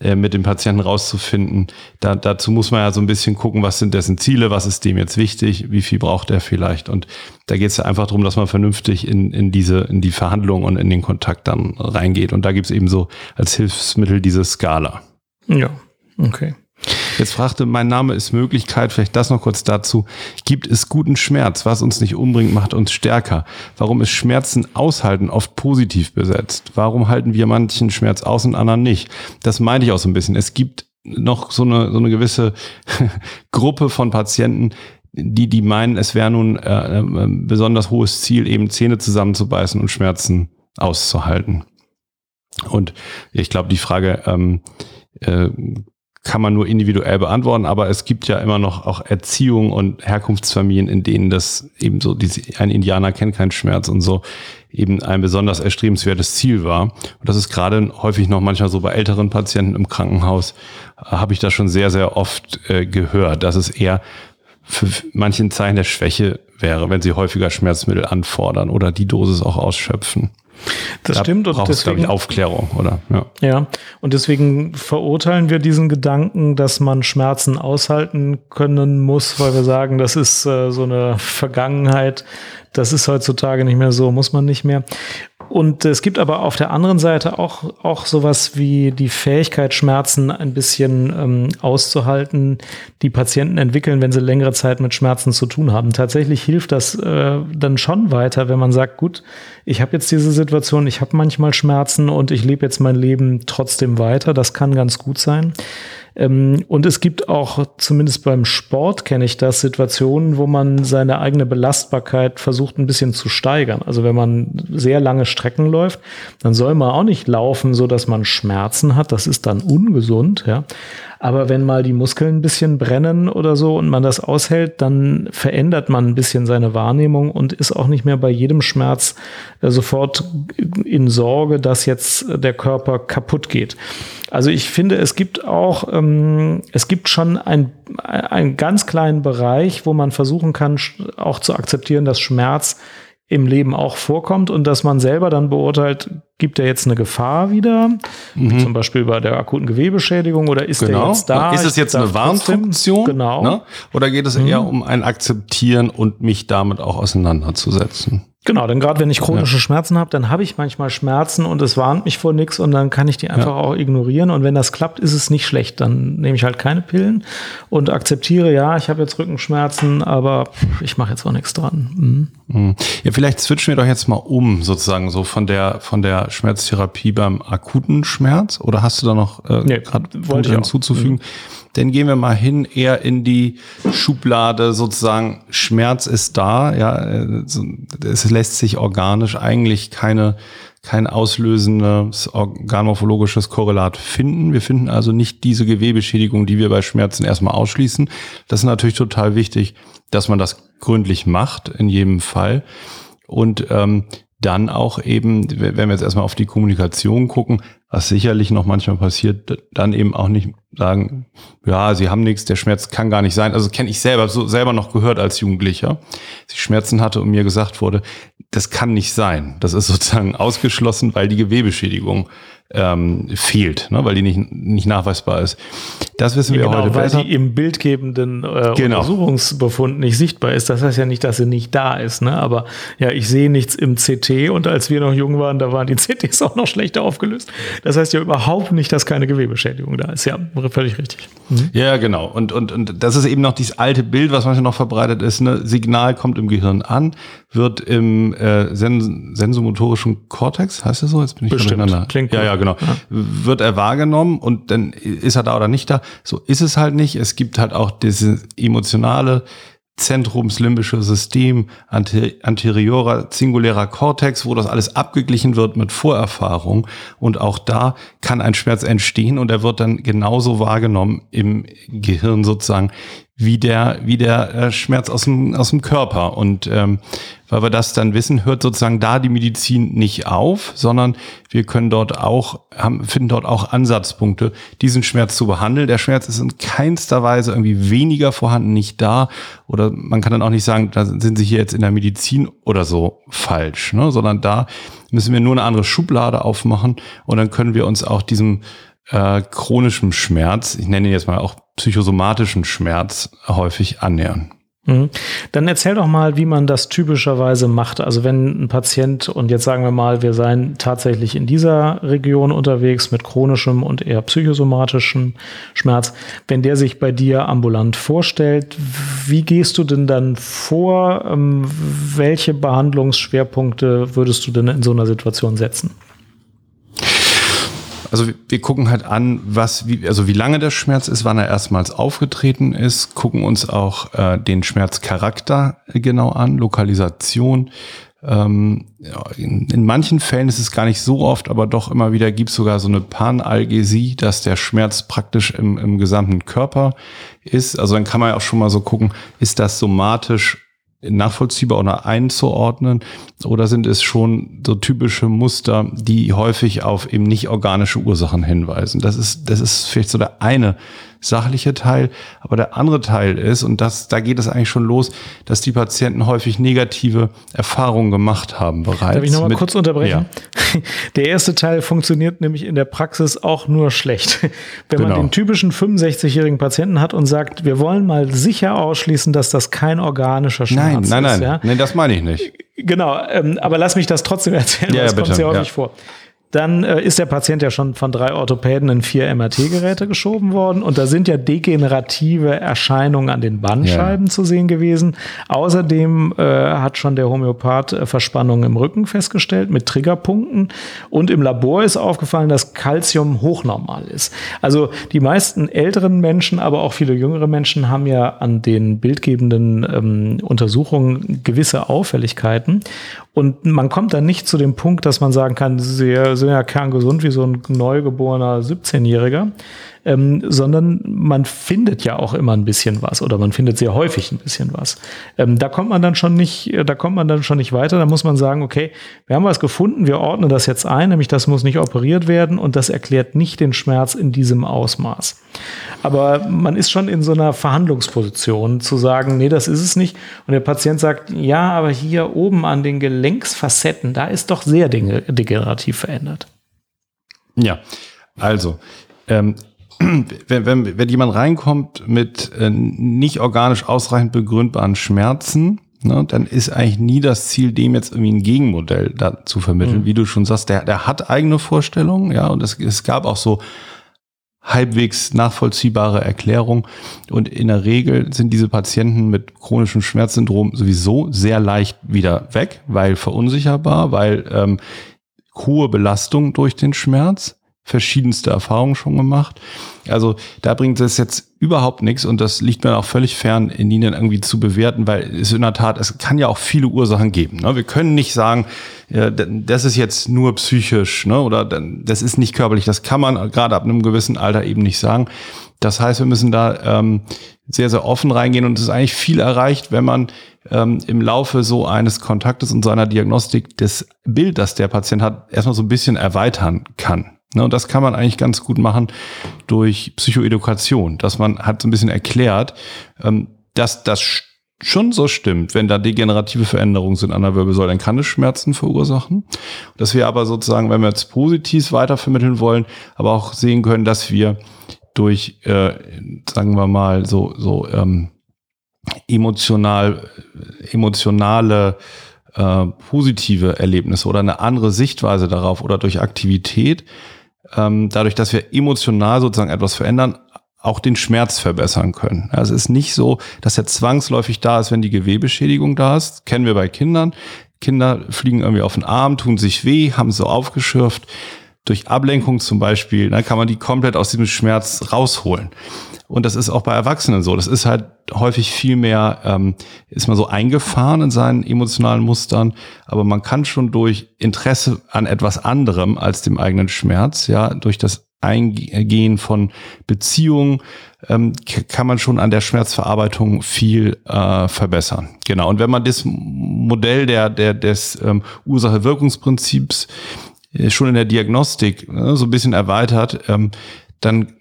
äh, mit dem Patienten rauszufinden. Da, dazu muss man ja so ein bisschen gucken, was sind dessen Ziele, was ist dem jetzt wichtig, wie viel braucht er vielleicht. Und da geht es ja einfach darum, dass man vernünftig in, in diese, in die Verhandlung und in den Kontakt dann reingeht. Und da gibt es eben so als Hilfsmittel diese Skala. Ja, okay. Jetzt fragte, mein Name ist Möglichkeit, vielleicht das noch kurz dazu. Gibt es guten Schmerz? Was uns nicht umbringt, macht uns stärker. Warum ist Schmerzen aushalten oft positiv besetzt? Warum halten wir manchen Schmerz aus und anderen nicht? Das meinte ich auch so ein bisschen. Es gibt noch so eine, so eine gewisse *laughs* Gruppe von Patienten, die, die meinen, es wäre nun äh, ein besonders hohes Ziel, eben Zähne zusammenzubeißen und Schmerzen auszuhalten. Und ich glaube, die Frage ähm, äh, kann man nur individuell beantworten, aber es gibt ja immer noch auch Erziehung und Herkunftsfamilien, in denen das eben so, diese, ein Indianer kennt keinen Schmerz und so eben ein besonders erstrebenswertes Ziel war. Und das ist gerade häufig noch manchmal so bei älteren Patienten im Krankenhaus, äh, habe ich das schon sehr, sehr oft äh, gehört, dass es eher für manchen Zeichen der Schwäche wäre, wenn sie häufiger Schmerzmittel anfordern oder die Dosis auch ausschöpfen. Das da stimmt. Und deswegen, ich, Aufklärung, oder? Ja. ja, und deswegen verurteilen wir diesen Gedanken, dass man Schmerzen aushalten können muss, weil wir sagen, das ist äh, so eine Vergangenheit. Das ist heutzutage nicht mehr so, muss man nicht mehr. Und es gibt aber auf der anderen Seite auch, auch sowas wie die Fähigkeit, Schmerzen ein bisschen ähm, auszuhalten, die Patienten entwickeln, wenn sie längere Zeit mit Schmerzen zu tun haben. Tatsächlich hilft das äh, dann schon weiter, wenn man sagt, gut, ich habe jetzt diese Situation, ich habe manchmal Schmerzen und ich lebe jetzt mein Leben trotzdem weiter. Das kann ganz gut sein. Ähm, und es gibt auch, zumindest beim Sport kenne ich das, Situationen, wo man seine eigene Belastbarkeit versucht ein bisschen zu steigern. Also wenn man sehr lange Strecken läuft, dann soll man auch nicht laufen, so dass man Schmerzen hat. Das ist dann ungesund, ja. Aber wenn mal die Muskeln ein bisschen brennen oder so und man das aushält, dann verändert man ein bisschen seine Wahrnehmung und ist auch nicht mehr bei jedem Schmerz äh, sofort in Sorge, dass jetzt der Körper kaputt geht. Also ich finde, es gibt auch, ähm, es gibt schon ein, einen ganz kleinen Bereich, wo man versuchen kann, auch zu akzeptieren, dass Schmerz im Leben auch vorkommt und dass man selber dann beurteilt, gibt er jetzt eine Gefahr wieder, mhm. zum Beispiel bei der akuten Gewebeschädigung oder ist genau. der jetzt da? Ist es jetzt eine Warnfunktion? Genau. Ne? Oder geht es mhm. eher um ein Akzeptieren und mich damit auch auseinanderzusetzen? Genau, denn gerade wenn ich chronische ja. Schmerzen habe, dann habe ich manchmal Schmerzen und es warnt mich vor nichts und dann kann ich die einfach ja. auch ignorieren. Und wenn das klappt, ist es nicht schlecht. Dann nehme ich halt keine Pillen und akzeptiere, ja, ich habe jetzt Rückenschmerzen, aber ich mache jetzt auch nichts dran. Mhm. mhm. Ja, vielleicht switchen wir doch jetzt mal um, sozusagen, so von der von der Schmerztherapie beim akuten Schmerz. Oder hast du da noch äh, nee, Punkte hinzuzufügen? Mhm. Dann gehen wir mal hin eher in die Schublade sozusagen Schmerz ist da. Ja, äh, es lässt sich organisch eigentlich keine kein auslösendes organmorphologisches Korrelat finden. Wir finden also nicht diese Gewebeschädigung, die wir bei Schmerzen erstmal ausschließen. Das ist natürlich total wichtig, dass man das gründlich macht in jedem Fall. Und ähm, dann auch eben, wenn wir jetzt erstmal auf die Kommunikation gucken, was sicherlich noch manchmal passiert, dann eben auch nicht sagen, ja, sie haben nichts, der Schmerz kann gar nicht sein. Also kenne ich selber, so selber noch gehört als Jugendlicher, dass ich Schmerzen hatte und mir gesagt wurde, das kann nicht sein. Das ist sozusagen ausgeschlossen, weil die Gewebeschädigung ähm, fehlt, ne, weil die nicht, nicht nachweisbar ist. Das wissen wir genau, heute weil besser. Weil die im bildgebenden äh, genau. Untersuchungsbefund nicht sichtbar ist. Das heißt ja nicht, dass sie nicht da ist. Ne? Aber ja, ich sehe nichts im CT und als wir noch jung waren, da waren die *laughs* CTs auch noch schlechter aufgelöst. Das heißt ja überhaupt nicht, dass keine Gewebeschädigung da ist. Ja, völlig richtig. Mhm. Ja, genau. Und, und, und das ist eben noch dieses alte Bild, was manchmal noch verbreitet ist. Ne? Signal kommt im Gehirn an, wird im äh, sen sensomotorischen Kortex, heißt das so? Jetzt bin ich Bestimmt. durcheinander. Klingt ja, ja, genau. Ja. Wird er wahrgenommen und dann ist er da oder nicht da. So ist es halt nicht. Es gibt halt auch diese emotionale zentrumslimbische System, anteriorer singulärer Kortex, wo das alles abgeglichen wird mit Vorerfahrung. Und auch da kann ein Schmerz entstehen und er wird dann genauso wahrgenommen im Gehirn sozusagen wie der, wie der äh, Schmerz aus dem, aus dem Körper. Und ähm, weil wir das dann wissen, hört sozusagen da die Medizin nicht auf, sondern wir können dort auch, haben, finden dort auch Ansatzpunkte, diesen Schmerz zu behandeln. Der Schmerz ist in keinster Weise irgendwie weniger vorhanden, nicht da. Oder man kann dann auch nicht sagen, da sind sie hier jetzt in der Medizin oder so falsch, ne? sondern da müssen wir nur eine andere Schublade aufmachen und dann können wir uns auch diesem äh, chronischem Schmerz, ich nenne ihn jetzt mal auch psychosomatischen Schmerz, häufig annähern. Mhm. Dann erzähl doch mal, wie man das typischerweise macht. Also wenn ein Patient, und jetzt sagen wir mal, wir seien tatsächlich in dieser Region unterwegs mit chronischem und eher psychosomatischem Schmerz, wenn der sich bei dir ambulant vorstellt, wie gehst du denn dann vor? Ähm, welche Behandlungsschwerpunkte würdest du denn in so einer Situation setzen? Also wir gucken halt an, was, wie, also wie lange der Schmerz ist, wann er erstmals aufgetreten ist, gucken uns auch äh, den Schmerzcharakter genau an, Lokalisation. Ähm, in, in, manchen Fällen ist es gar nicht so oft, aber doch immer wieder gibt es sogar so eine Panalgesie, dass der Schmerz praktisch im, im gesamten Körper ist. Also dann kann man ja auch schon mal so gucken, ist das somatisch nachvollziehbar oder einzuordnen? Oder sind es schon so typische Muster, die häufig auf eben nicht organische Ursachen hinweisen? Das ist, das ist vielleicht so der eine sachliche Teil. Aber der andere Teil ist, und das, da geht es eigentlich schon los, dass die Patienten häufig negative Erfahrungen gemacht haben bereits. Darf ich nochmal kurz unterbrechen? Ja. *laughs* Der erste Teil funktioniert nämlich in der Praxis auch nur schlecht. *laughs* Wenn genau. man den typischen 65-jährigen Patienten hat und sagt, wir wollen mal sicher ausschließen, dass das kein organischer Schmerz nein, nein, ist. Nein, nein, nein, das meine ich nicht. Genau, ähm, aber lass mich das trotzdem *laughs* erzählen, ja, das ja, kommt sehr häufig ja. vor. Dann äh, ist der Patient ja schon von drei Orthopäden in vier MRT-Geräte geschoben worden und da sind ja degenerative Erscheinungen an den Bandscheiben ja. zu sehen gewesen. Außerdem äh, hat schon der Homöopath äh, Verspannungen im Rücken festgestellt mit Triggerpunkten und im Labor ist aufgefallen, dass Calcium hochnormal ist. Also die meisten älteren Menschen, aber auch viele jüngere Menschen haben ja an den bildgebenden ähm, Untersuchungen gewisse Auffälligkeiten und man kommt dann nicht zu dem Punkt, dass man sagen kann, sie sind ja kerngesund wie so ein neugeborener 17-Jähriger, ähm, sondern man findet ja auch immer ein bisschen was oder man findet sehr häufig ein bisschen was. Ähm, da kommt man dann schon nicht, da kommt man dann schon nicht weiter. Da muss man sagen, okay, wir haben was gefunden, wir ordnen das jetzt ein, nämlich das muss nicht operiert werden und das erklärt nicht den Schmerz in diesem Ausmaß. Aber man ist schon in so einer Verhandlungsposition zu sagen, nee, das ist es nicht. Und der Patient sagt, ja, aber hier oben an den Gelenksfacetten, da ist doch sehr degenerativ verändert. Ja, also ähm, *clears throat* wenn, wenn, wenn jemand reinkommt mit äh, nicht organisch ausreichend begründbaren Schmerzen, ne, dann ist eigentlich nie das Ziel, dem jetzt irgendwie ein Gegenmodell da zu vermitteln. Mhm. Wie du schon sagst, der, der hat eigene Vorstellungen, ja, und es, es gab auch so halbwegs nachvollziehbare Erklärungen. Und in der Regel sind diese Patienten mit chronischem Schmerzsyndrom sowieso sehr leicht wieder weg, weil verunsicherbar, weil ähm, hohe Belastung durch den Schmerz verschiedenste Erfahrungen schon gemacht. Also da bringt es jetzt überhaupt nichts und das liegt mir auch völlig fern, in ihnen irgendwie zu bewerten, weil es in der Tat, es kann ja auch viele Ursachen geben. Ne? Wir können nicht sagen, das ist jetzt nur psychisch ne? oder das ist nicht körperlich. Das kann man gerade ab einem gewissen Alter eben nicht sagen. Das heißt, wir müssen da ähm, sehr, sehr offen reingehen und es ist eigentlich viel erreicht, wenn man ähm, im Laufe so eines Kontaktes und so einer Diagnostik das Bild, das der Patient hat, erstmal so ein bisschen erweitern kann. Ne, und das kann man eigentlich ganz gut machen durch Psychoedukation, dass man hat so ein bisschen erklärt, ähm, dass das schon so stimmt, wenn da degenerative Veränderungen sind an der Wirbelsäule, dann kann es Schmerzen verursachen. Dass wir aber sozusagen, wenn wir jetzt positiv weitervermitteln wollen, aber auch sehen können, dass wir durch, äh, sagen wir mal, so, so ähm, emotional, emotionale äh, positive Erlebnisse oder eine andere Sichtweise darauf oder durch Aktivität ähm, dadurch, dass wir emotional sozusagen etwas verändern, auch den Schmerz verbessern können. Also es ist nicht so, dass er zwangsläufig da ist, wenn die Gewebeschädigung da ist. Kennen wir bei Kindern. Kinder fliegen irgendwie auf den Arm, tun sich weh, haben so aufgeschürft. Durch Ablenkung zum Beispiel, dann kann man die komplett aus diesem Schmerz rausholen. Und das ist auch bei Erwachsenen so. Das ist halt häufig viel mehr, ähm, ist man so eingefahren in seinen emotionalen Mustern, aber man kann schon durch Interesse an etwas anderem als dem eigenen Schmerz, ja, durch das Eingehen von Beziehungen, ähm, kann man schon an der Schmerzverarbeitung viel äh, verbessern. Genau. Und wenn man das Modell der, der, des ähm, Ursache-Wirkungsprinzips schon in der Diagnostik äh, so ein bisschen erweitert, ähm, dann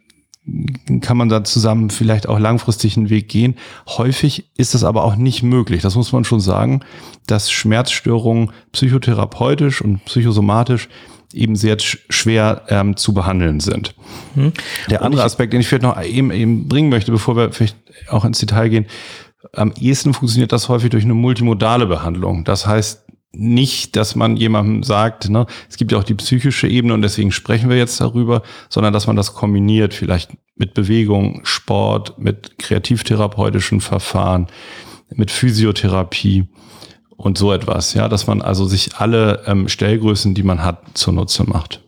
kann man da zusammen vielleicht auch langfristig einen Weg gehen. Häufig ist das aber auch nicht möglich. Das muss man schon sagen, dass Schmerzstörungen psychotherapeutisch und psychosomatisch eben sehr schwer ähm, zu behandeln sind. Hm. Der andere Aspekt, den ich vielleicht noch eben, eben bringen möchte, bevor wir vielleicht auch ins Detail gehen, am ehesten funktioniert das häufig durch eine multimodale Behandlung. Das heißt nicht, dass man jemandem sagt, ne, es gibt ja auch die psychische Ebene und deswegen sprechen wir jetzt darüber, sondern dass man das kombiniert, vielleicht mit Bewegung, Sport, mit kreativtherapeutischen Verfahren, mit Physiotherapie und so etwas, ja, dass man also sich alle ähm, Stellgrößen, die man hat, zunutze macht.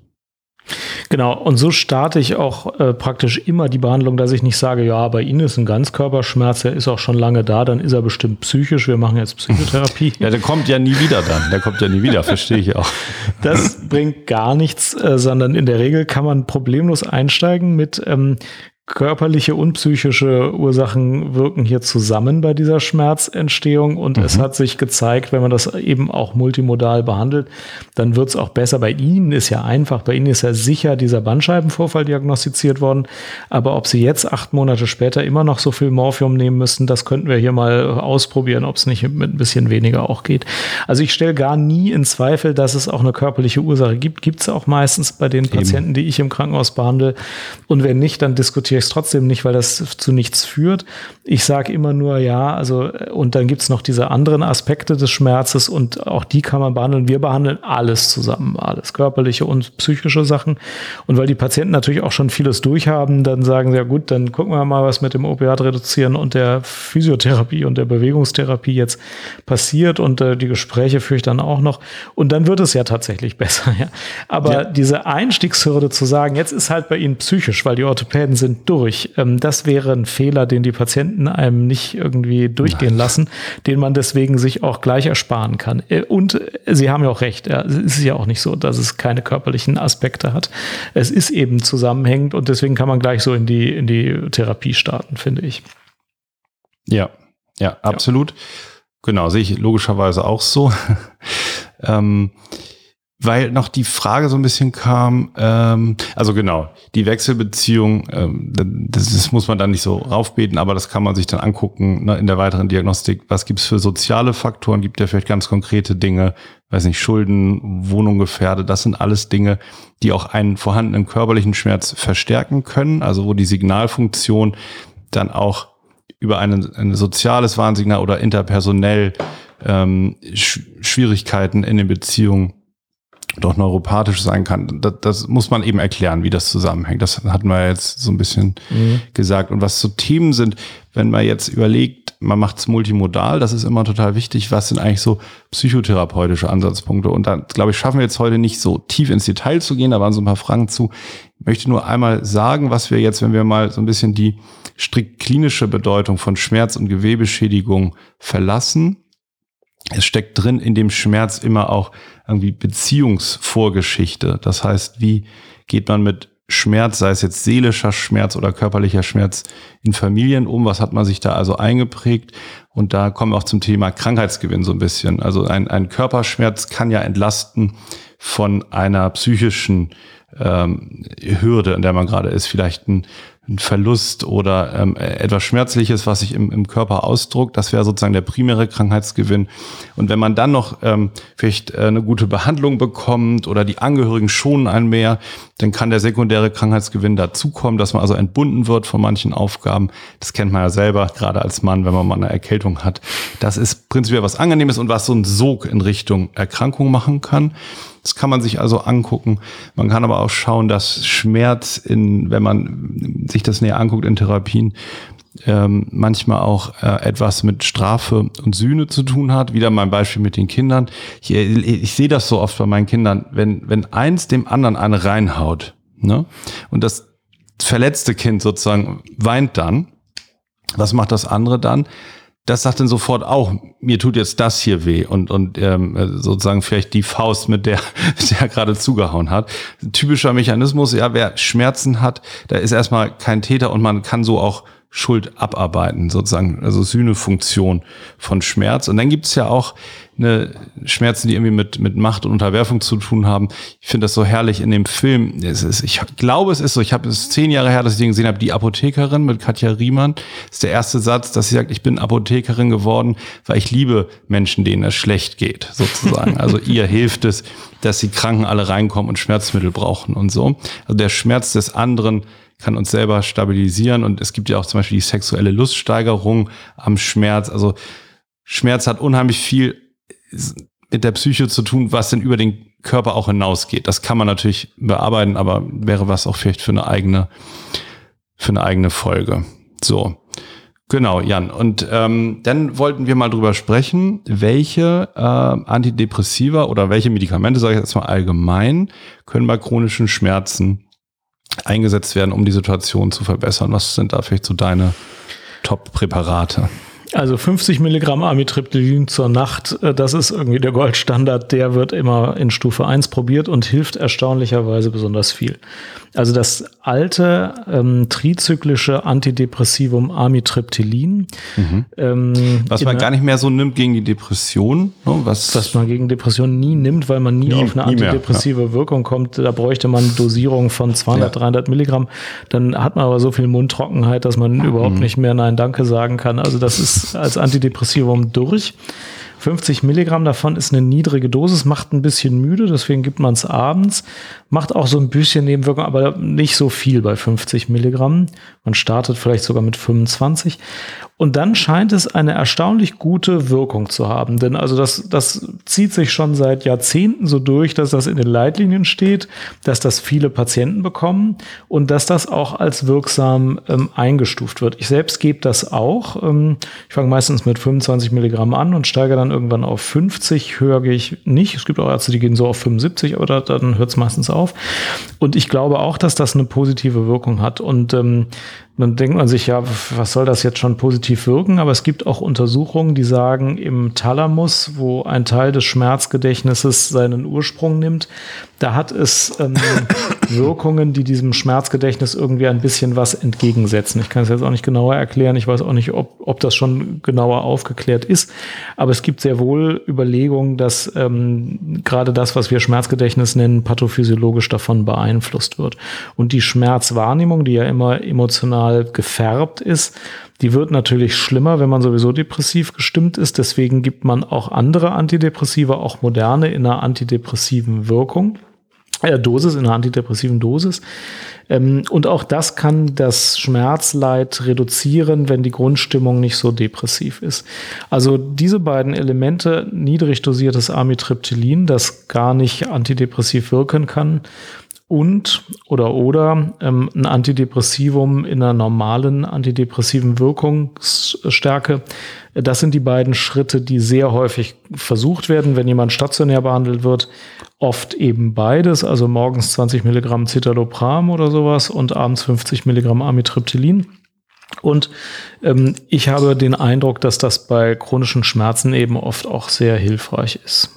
Genau, und so starte ich auch äh, praktisch immer die Behandlung, dass ich nicht sage, ja, bei Ihnen ist ein Ganzkörperschmerz, der ist auch schon lange da, dann ist er bestimmt psychisch, wir machen jetzt Psychotherapie. ja, der kommt ja nie wieder dann, der kommt ja nie wieder, verstehe ich auch. Das bringt gar nichts, äh, sondern in der Regel kann man problemlos einsteigen mit, ähm, körperliche und psychische Ursachen wirken hier zusammen bei dieser Schmerzentstehung und mhm. es hat sich gezeigt, wenn man das eben auch multimodal behandelt, dann wird es auch besser. Bei Ihnen ist ja einfach, bei Ihnen ist ja sicher dieser Bandscheibenvorfall diagnostiziert worden, aber ob Sie jetzt acht Monate später immer noch so viel Morphium nehmen müssen, das könnten wir hier mal ausprobieren, ob es nicht mit ein bisschen weniger auch geht. Also ich stelle gar nie in Zweifel, dass es auch eine körperliche Ursache gibt. Gibt es auch meistens bei den Patienten, eben. die ich im Krankenhaus behandle und wenn nicht, dann diskutieren akzeptiere ich es trotzdem nicht, weil das zu nichts führt. Ich sage immer nur ja, also und dann gibt es noch diese anderen Aspekte des Schmerzes und auch die kann man behandeln. Wir behandeln alles zusammen, alles körperliche und psychische Sachen. Und weil die Patienten natürlich auch schon vieles durchhaben, dann sagen sie ja gut, dann gucken wir mal, was mit dem Opiat reduzieren und der Physiotherapie und der Bewegungstherapie jetzt passiert und äh, die Gespräche führe ich dann auch noch. Und dann wird es ja tatsächlich *laughs* besser. Ja. Aber ja. diese Einstiegshürde zu sagen, jetzt ist halt bei Ihnen psychisch, weil die Orthopäden sind durch. Ähm, das wäre ein Fehler, den die Patienten einem nicht irgendwie durchgehen Nein. lassen, den man deswegen sich auch gleich ersparen kann. Äh, und Sie haben ja auch recht, es ist ja auch nicht so, dass es keine körperlichen Aspekte hat. Es ist eben zusammenhängend und deswegen kann man gleich so in die, in die Therapie starten, finde ich. Ja, ja, absolut. Ja. Genau, sehe ich logischerweise auch so. *laughs* ähm, weil noch die Frage so ein bisschen kam, ähm, also genau, die Wechselbeziehung, ähm, das, das muss man dann nicht so raufbeten, aber das kann man sich dann angucken ne, in der weiteren Diagnostik. Was gibt's für soziale Faktoren? Gibt ja vielleicht ganz konkrete Dinge, weiß nicht, Schulden, Wohnung gefährdet, das sind alles Dinge, die auch einen vorhandenen körperlichen Schmerz verstärken können, also wo die Signalfunktion dann auch über ein eine soziales Warnsignal oder interpersonell ähm, Sch Schwierigkeiten in den Beziehungen doch neuropathisch sein kann. Das, das, muss man eben erklären, wie das zusammenhängt. Das hatten wir jetzt so ein bisschen mhm. gesagt. Und was so Themen sind, wenn man jetzt überlegt, man macht es multimodal, das ist immer total wichtig. Was sind eigentlich so psychotherapeutische Ansatzpunkte? Und da, glaube ich, schaffen wir jetzt heute nicht so tief ins Detail zu gehen. Da waren so ein paar Fragen zu. Ich möchte nur einmal sagen, was wir jetzt, wenn wir mal so ein bisschen die strikt klinische Bedeutung von Schmerz und Gewebeschädigung verlassen, es steckt drin in dem Schmerz immer auch irgendwie Beziehungsvorgeschichte. Das heißt, wie geht man mit Schmerz, sei es jetzt seelischer Schmerz oder körperlicher Schmerz in Familien um? Was hat man sich da also eingeprägt? Und da kommen wir auch zum Thema Krankheitsgewinn so ein bisschen. Also ein, ein Körperschmerz kann ja entlasten von einer psychischen ähm, Hürde, in der man gerade ist. Vielleicht ein ein Verlust oder ähm, etwas Schmerzliches, was sich im, im Körper ausdruckt. Das wäre sozusagen der primäre Krankheitsgewinn. Und wenn man dann noch ähm, vielleicht äh, eine gute Behandlung bekommt oder die Angehörigen schonen einen mehr, dann kann der sekundäre Krankheitsgewinn dazukommen, dass man also entbunden wird von manchen Aufgaben. Das kennt man ja selber, gerade als Mann, wenn man mal eine Erkältung hat. Das ist prinzipiell was Angenehmes und was so ein Sog in Richtung Erkrankung machen kann. Das kann man sich also angucken. Man kann aber auch schauen, dass Schmerz in, wenn man sich das näher anguckt in Therapien, ähm, manchmal auch äh, etwas mit Strafe und Sühne zu tun hat. Wieder mein Beispiel mit den Kindern. Ich, ich sehe das so oft bei meinen Kindern, wenn, wenn eins dem anderen eine reinhaut, ne? Und das verletzte Kind sozusagen weint dann, was macht das andere dann? Das sagt dann sofort auch, mir tut jetzt das hier weh und, und ähm, sozusagen vielleicht die Faust, mit der *laughs* der gerade zugehauen hat. Typischer Mechanismus, ja, wer Schmerzen hat, da ist erstmal kein Täter und man kann so auch Schuld abarbeiten, sozusagen, also Sühnefunktion von Schmerz. Und dann gibt's ja auch eine Schmerzen, die irgendwie mit, mit Macht und Unterwerfung zu tun haben. Ich finde das so herrlich in dem Film. Es ist, ich glaube, es ist so, ich habe es zehn Jahre her, dass ich den gesehen habe, die Apothekerin mit Katja Riemann. Ist der erste Satz, dass sie sagt, ich bin Apothekerin geworden, weil ich liebe Menschen, denen es schlecht geht, sozusagen. Also *laughs* ihr hilft es, dass die Kranken alle reinkommen und Schmerzmittel brauchen und so. Also der Schmerz des anderen kann uns selber stabilisieren und es gibt ja auch zum Beispiel die sexuelle Luststeigerung am Schmerz. Also Schmerz hat unheimlich viel mit der Psyche zu tun, was denn über den Körper auch hinausgeht. Das kann man natürlich bearbeiten, aber wäre was auch vielleicht für eine eigene, für eine eigene Folge. So. Genau, Jan. Und ähm, dann wollten wir mal drüber sprechen, welche äh, Antidepressiva oder welche Medikamente, sage ich jetzt mal allgemein, können bei chronischen Schmerzen eingesetzt werden, um die Situation zu verbessern. Was sind da vielleicht so deine Top-Präparate? Also 50 Milligramm Amitriptylin zur Nacht, äh, das ist irgendwie der Goldstandard. Der wird immer in Stufe 1 probiert und hilft erstaunlicherweise besonders viel. Also das alte ähm, trizyklische Antidepressivum Amitriptylin. Mhm. Ähm, was man gar nicht mehr so nimmt gegen die Depression. Ne? Was, was man gegen Depression nie nimmt, weil man nie, nie auf eine nie antidepressive mehr, ja. Wirkung kommt. Da bräuchte man Dosierung von 200, ja. 300 Milligramm. Dann hat man aber so viel Mundtrockenheit, dass man überhaupt mhm. nicht mehr Nein Danke sagen kann. Also das ist als Antidepressivum durch. 50 Milligramm davon ist eine niedrige Dosis, macht ein bisschen müde, deswegen gibt man es abends. Macht auch so ein bisschen Nebenwirkung, aber nicht so viel bei 50 Milligramm. Man startet vielleicht sogar mit 25. Und dann scheint es eine erstaunlich gute Wirkung zu haben. Denn also das, das zieht sich schon seit Jahrzehnten so durch, dass das in den Leitlinien steht, dass das viele Patienten bekommen und dass das auch als wirksam ähm, eingestuft wird. Ich selbst gebe das auch. Ähm, ich fange meistens mit 25 Milligramm an und steige dann irgendwann auf 50. Höher gehe ich nicht. Es gibt auch Ärzte, die gehen so auf 75, aber da, dann hört es meistens auf. Und ich glaube auch, dass das eine positive Wirkung hat. Und ähm, dann denkt man sich, ja, was soll das jetzt schon positiv wirken? Aber es gibt auch Untersuchungen, die sagen, im Thalamus, wo ein Teil des Schmerzgedächtnisses seinen Ursprung nimmt, da hat es ähm, *laughs* Wirkungen, die diesem Schmerzgedächtnis irgendwie ein bisschen was entgegensetzen. Ich kann es jetzt auch nicht genauer erklären. Ich weiß auch nicht, ob, ob das schon genauer aufgeklärt ist. Aber es gibt sehr wohl Überlegungen, dass ähm, gerade das, was wir Schmerzgedächtnis nennen, pathophysiologisch davon beeinflusst wird. Und die Schmerzwahrnehmung, die ja immer emotional gefärbt ist, die wird natürlich schlimmer, wenn man sowieso depressiv gestimmt ist. Deswegen gibt man auch andere Antidepressiva, auch moderne, in einer antidepressiven Wirkung äh, Dosis, in einer antidepressiven Dosis. Ähm, und auch das kann das Schmerzleid reduzieren, wenn die Grundstimmung nicht so depressiv ist. Also diese beiden Elemente, niedrig dosiertes Amitriptylin, das gar nicht antidepressiv wirken kann, und oder oder ähm, ein Antidepressivum in einer normalen antidepressiven Wirkungsstärke. Das sind die beiden Schritte, die sehr häufig versucht werden, wenn jemand stationär behandelt wird. Oft eben beides, also morgens 20 Milligramm Citalopram oder sowas und abends 50 Milligramm Amitriptylin. Und ähm, ich habe den Eindruck, dass das bei chronischen Schmerzen eben oft auch sehr hilfreich ist.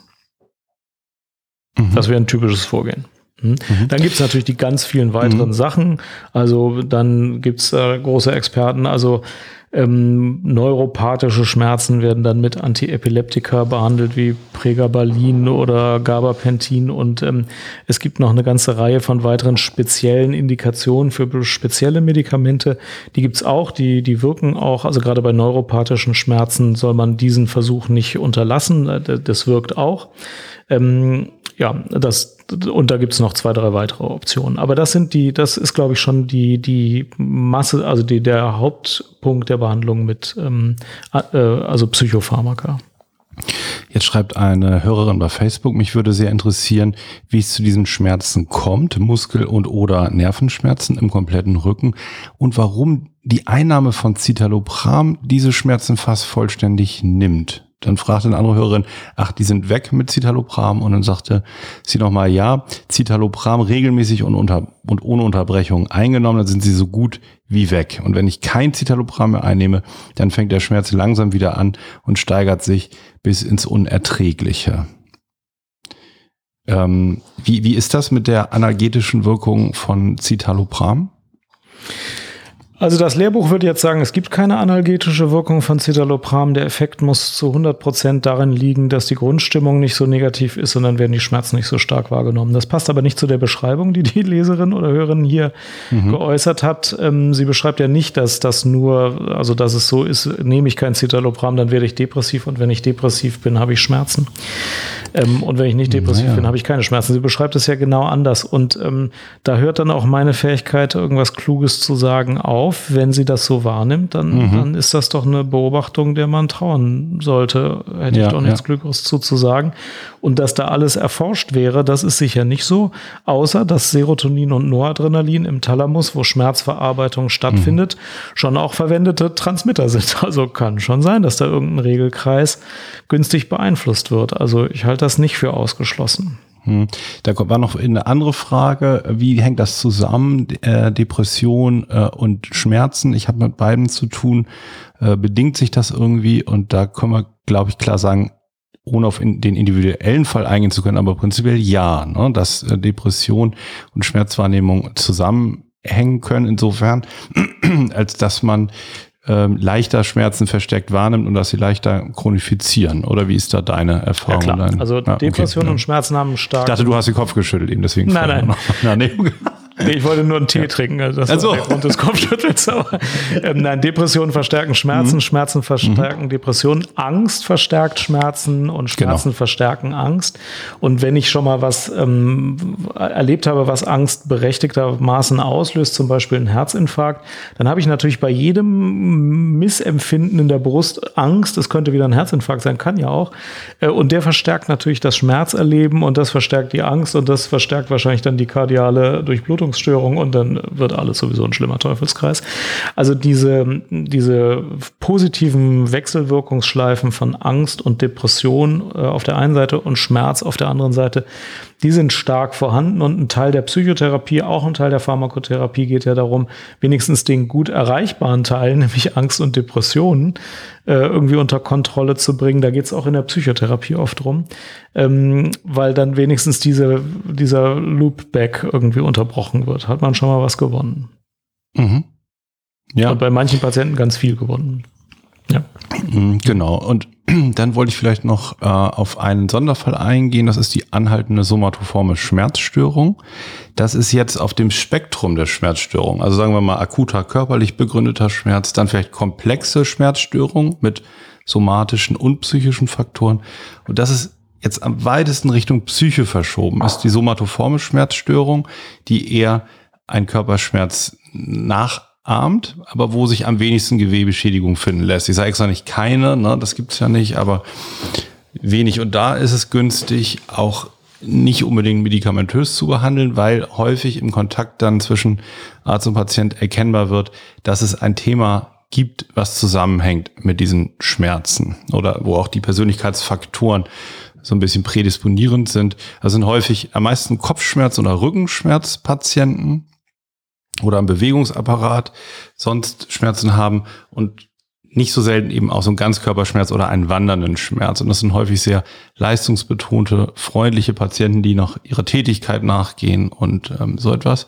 Mhm. Das wäre ein typisches Vorgehen. Hm? Mhm. Dann gibt es natürlich die ganz vielen weiteren mhm. Sachen. Also dann gibt es äh, große Experten. Also ähm, neuropathische Schmerzen werden dann mit Antiepileptika behandelt, wie Pregabalin oder Gabapentin. Und ähm, es gibt noch eine ganze Reihe von weiteren speziellen Indikationen für spezielle Medikamente. Die gibt's auch, die, die wirken auch. Also gerade bei neuropathischen Schmerzen soll man diesen Versuch nicht unterlassen. Äh, das wirkt auch. Ähm, ja, das, und da gibt's noch zwei, drei weitere Optionen. Aber das sind die, das ist, glaube ich, schon die, die Masse, also die, der Hauptpunkt der Behandlung mit, ähm, äh, also Psychopharmaka. Jetzt schreibt eine Hörerin bei Facebook, mich würde sehr interessieren, wie es zu diesen Schmerzen kommt, Muskel- und oder Nervenschmerzen im kompletten Rücken und warum die Einnahme von Citalopram diese Schmerzen fast vollständig nimmt. Dann fragte eine andere Hörerin, ach, die sind weg mit Citalopram. Und dann sagte sie nochmal, ja, Citalopram regelmäßig und, unter, und ohne Unterbrechung eingenommen, dann sind sie so gut wie weg. Und wenn ich kein Citalopram mehr einnehme, dann fängt der Schmerz langsam wieder an und steigert sich bis ins Unerträgliche. Ähm, wie, wie ist das mit der analgetischen Wirkung von Citalopram? Also das Lehrbuch würde jetzt sagen, es gibt keine analgetische Wirkung von Citalopram. Der Effekt muss zu 100 Prozent darin liegen, dass die Grundstimmung nicht so negativ ist und dann werden die Schmerzen nicht so stark wahrgenommen. Das passt aber nicht zu der Beschreibung, die die Leserin oder Hörerin hier mhm. geäußert hat. Ähm, sie beschreibt ja nicht, dass das nur, also dass es so ist, nehme ich kein Citalopram, dann werde ich depressiv und wenn ich depressiv bin, habe ich Schmerzen. Ähm, und wenn ich nicht depressiv naja. bin, habe ich keine Schmerzen. Sie beschreibt es ja genau anders und ähm, da hört dann auch meine Fähigkeit, irgendwas Kluges zu sagen, auf auf, wenn sie das so wahrnimmt, dann, mhm. dann ist das doch eine Beobachtung, der man trauen sollte. Hätte ja, ich doch nichts ja. Glückliches zu, zu sagen. Und dass da alles erforscht wäre, das ist sicher nicht so, außer dass Serotonin und Noradrenalin im Thalamus, wo Schmerzverarbeitung stattfindet, mhm. schon auch verwendete Transmitter sind. *laughs* Also kann schon sein, dass da irgendein Regelkreis günstig beeinflusst wird. Also ich halte das nicht für ausgeschlossen. Hm. Da war noch eine andere Frage. Wie hängt das zusammen? Äh, Depression äh, und Schmerzen. Ich habe mit beiden zu tun. Äh, bedingt sich das irgendwie? Und da können wir, glaube ich, klar sagen, ohne auf den individuellen Fall eingehen zu können, aber prinzipiell ja, ne, dass Depression und Schmerzwahrnehmung zusammenhängen können, insofern, *clears throat* als dass man ähm, leichter Schmerzen versteckt wahrnimmt und dass sie leichter chronifizieren. Oder wie ist da deine Erfahrung? Ja, klar. Also Depression okay. und Schmerzen haben stark. Ich dachte, du hast den Kopf geschüttelt eben, deswegen. Nein, nein. Na, nee. *laughs* Nee, ich wollte nur einen Tee ja. trinken, also das also. war der Grund des Kopfschüttels. Aber, ähm, nein, Depressionen verstärken Schmerzen, mhm. Schmerzen verstärken mhm. Depressionen, Angst verstärkt Schmerzen und Schmerzen genau. verstärken Angst. Und wenn ich schon mal was ähm, erlebt habe, was Angst berechtigtermaßen auslöst, zum Beispiel einen Herzinfarkt, dann habe ich natürlich bei jedem Missempfinden in der Brust Angst. Es könnte wieder ein Herzinfarkt sein, kann ja auch. Äh, und der verstärkt natürlich das Schmerzerleben und das verstärkt die Angst und das verstärkt wahrscheinlich dann die kardiale Durchblutung Durchblutungsstörung und dann wird alles sowieso ein schlimmer Teufelskreis. Also diese, diese positiven Wechselwirkungsschleifen von Angst und Depression äh, auf der einen Seite und Schmerz auf der anderen Seite, die sind stark vorhanden und ein Teil der Psychotherapie, auch ein Teil der Pharmakotherapie geht ja darum, wenigstens den gut erreichbaren Teil, *laughs* nämlich Angst und Depressionen, äh, irgendwie unter Kontrolle zu bringen. Da geht es auch in der Psychotherapie oft drum, ähm, weil dann wenigstens diese, dieser Loopback irgendwie unterbrochen wird. Hat man schon mal was gewonnen. Mhm. Ja. Und bei manchen Patienten ganz viel gewonnen. Ja. Mhm, genau. Und *clears throat* dann wollte ich vielleicht noch äh, auf einen Sonderfall eingehen. Das ist die anhaltende somatoforme Schmerzstörung. Das ist jetzt auf dem Spektrum der Schmerzstörung. Also sagen wir mal akuter körperlich begründeter Schmerz, dann vielleicht komplexe Schmerzstörung mit somatischen und psychischen Faktoren. Und das ist jetzt am weitesten Richtung Psyche verschoben ist die somatoforme Schmerzstörung, die eher ein Körperschmerz nach ahmt, aber wo sich am wenigsten Gewebeschädigung finden lässt. Ich sage extra nicht keine, ne, das gibt's ja nicht, aber wenig. Und da ist es günstig, auch nicht unbedingt medikamentös zu behandeln, weil häufig im Kontakt dann zwischen Arzt und Patient erkennbar wird, dass es ein Thema gibt, was zusammenhängt mit diesen Schmerzen oder wo auch die Persönlichkeitsfaktoren so ein bisschen prädisponierend sind. Das sind häufig am meisten Kopfschmerz- oder Rückenschmerzpatienten, oder am Bewegungsapparat sonst Schmerzen haben. Und nicht so selten eben auch so ein Ganzkörperschmerz oder einen wandernden Schmerz. Und das sind häufig sehr leistungsbetonte, freundliche Patienten, die noch ihrer Tätigkeit nachgehen und ähm, so etwas.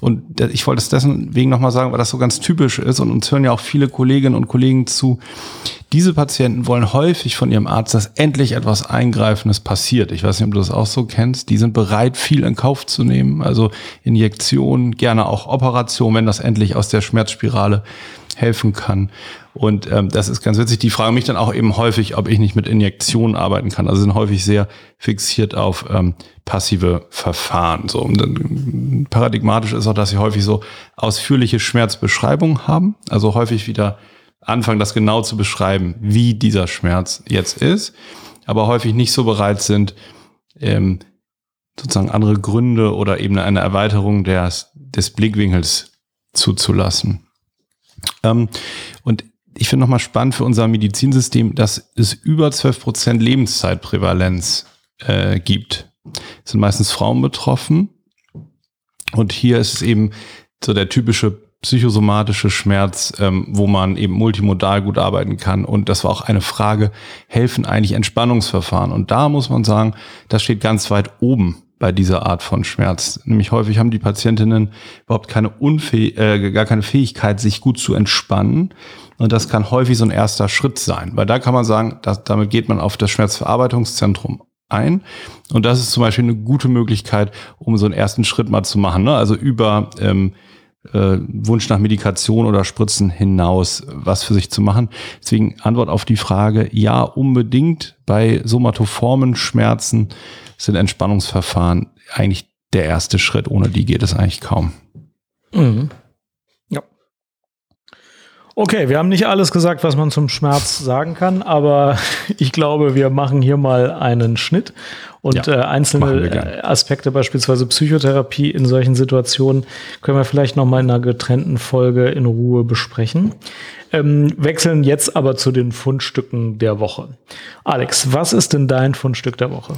Und ich wollte es deswegen nochmal sagen, weil das so ganz typisch ist und uns hören ja auch viele Kolleginnen und Kollegen zu. Diese Patienten wollen häufig von ihrem Arzt, dass endlich etwas Eingreifendes passiert. Ich weiß nicht, ob du das auch so kennst. Die sind bereit, viel in Kauf zu nehmen. Also Injektionen, gerne auch Operationen, wenn das endlich aus der Schmerzspirale helfen kann. Und ähm, das ist ganz witzig. Die fragen mich dann auch eben häufig, ob ich nicht mit Injektionen arbeiten kann. Also sind häufig sehr fixiert auf ähm, passive Verfahren. So und dann, paradigmatisch ist auch, dass sie häufig so ausführliche Schmerzbeschreibungen haben. Also häufig wieder anfangen, das genau zu beschreiben, wie dieser Schmerz jetzt ist, aber häufig nicht so bereit sind, ähm, sozusagen andere Gründe oder eben eine Erweiterung des, des Blickwinkels zuzulassen. Ähm, und ich finde nochmal spannend für unser Medizinsystem, dass es über 12 Prozent Lebenszeitprävalenz äh, gibt. Es sind meistens Frauen betroffen. Und hier ist es eben so der typische psychosomatische Schmerz, ähm, wo man eben multimodal gut arbeiten kann. Und das war auch eine Frage, helfen eigentlich Entspannungsverfahren? Und da muss man sagen, das steht ganz weit oben bei dieser Art von Schmerz. Nämlich häufig haben die Patientinnen überhaupt keine Unfäh äh, gar keine Fähigkeit, sich gut zu entspannen. Und das kann häufig so ein erster Schritt sein, weil da kann man sagen, dass, damit geht man auf das Schmerzverarbeitungszentrum ein. Und das ist zum Beispiel eine gute Möglichkeit, um so einen ersten Schritt mal zu machen. Ne? Also über ähm, äh, Wunsch nach Medikation oder Spritzen hinaus was für sich zu machen. Deswegen Antwort auf die Frage, ja, unbedingt bei somatoformen Schmerzen sind Entspannungsverfahren eigentlich der erste Schritt. Ohne die geht es eigentlich kaum. Mhm. Okay, wir haben nicht alles gesagt, was man zum Schmerz sagen kann, aber *laughs* ich glaube, wir machen hier mal einen Schnitt und ja, äh, einzelne Aspekte, beispielsweise Psychotherapie in solchen Situationen, können wir vielleicht noch mal in einer getrennten Folge in Ruhe besprechen. Ähm, wechseln jetzt aber zu den Fundstücken der Woche. Alex, was ist denn dein Fundstück der Woche?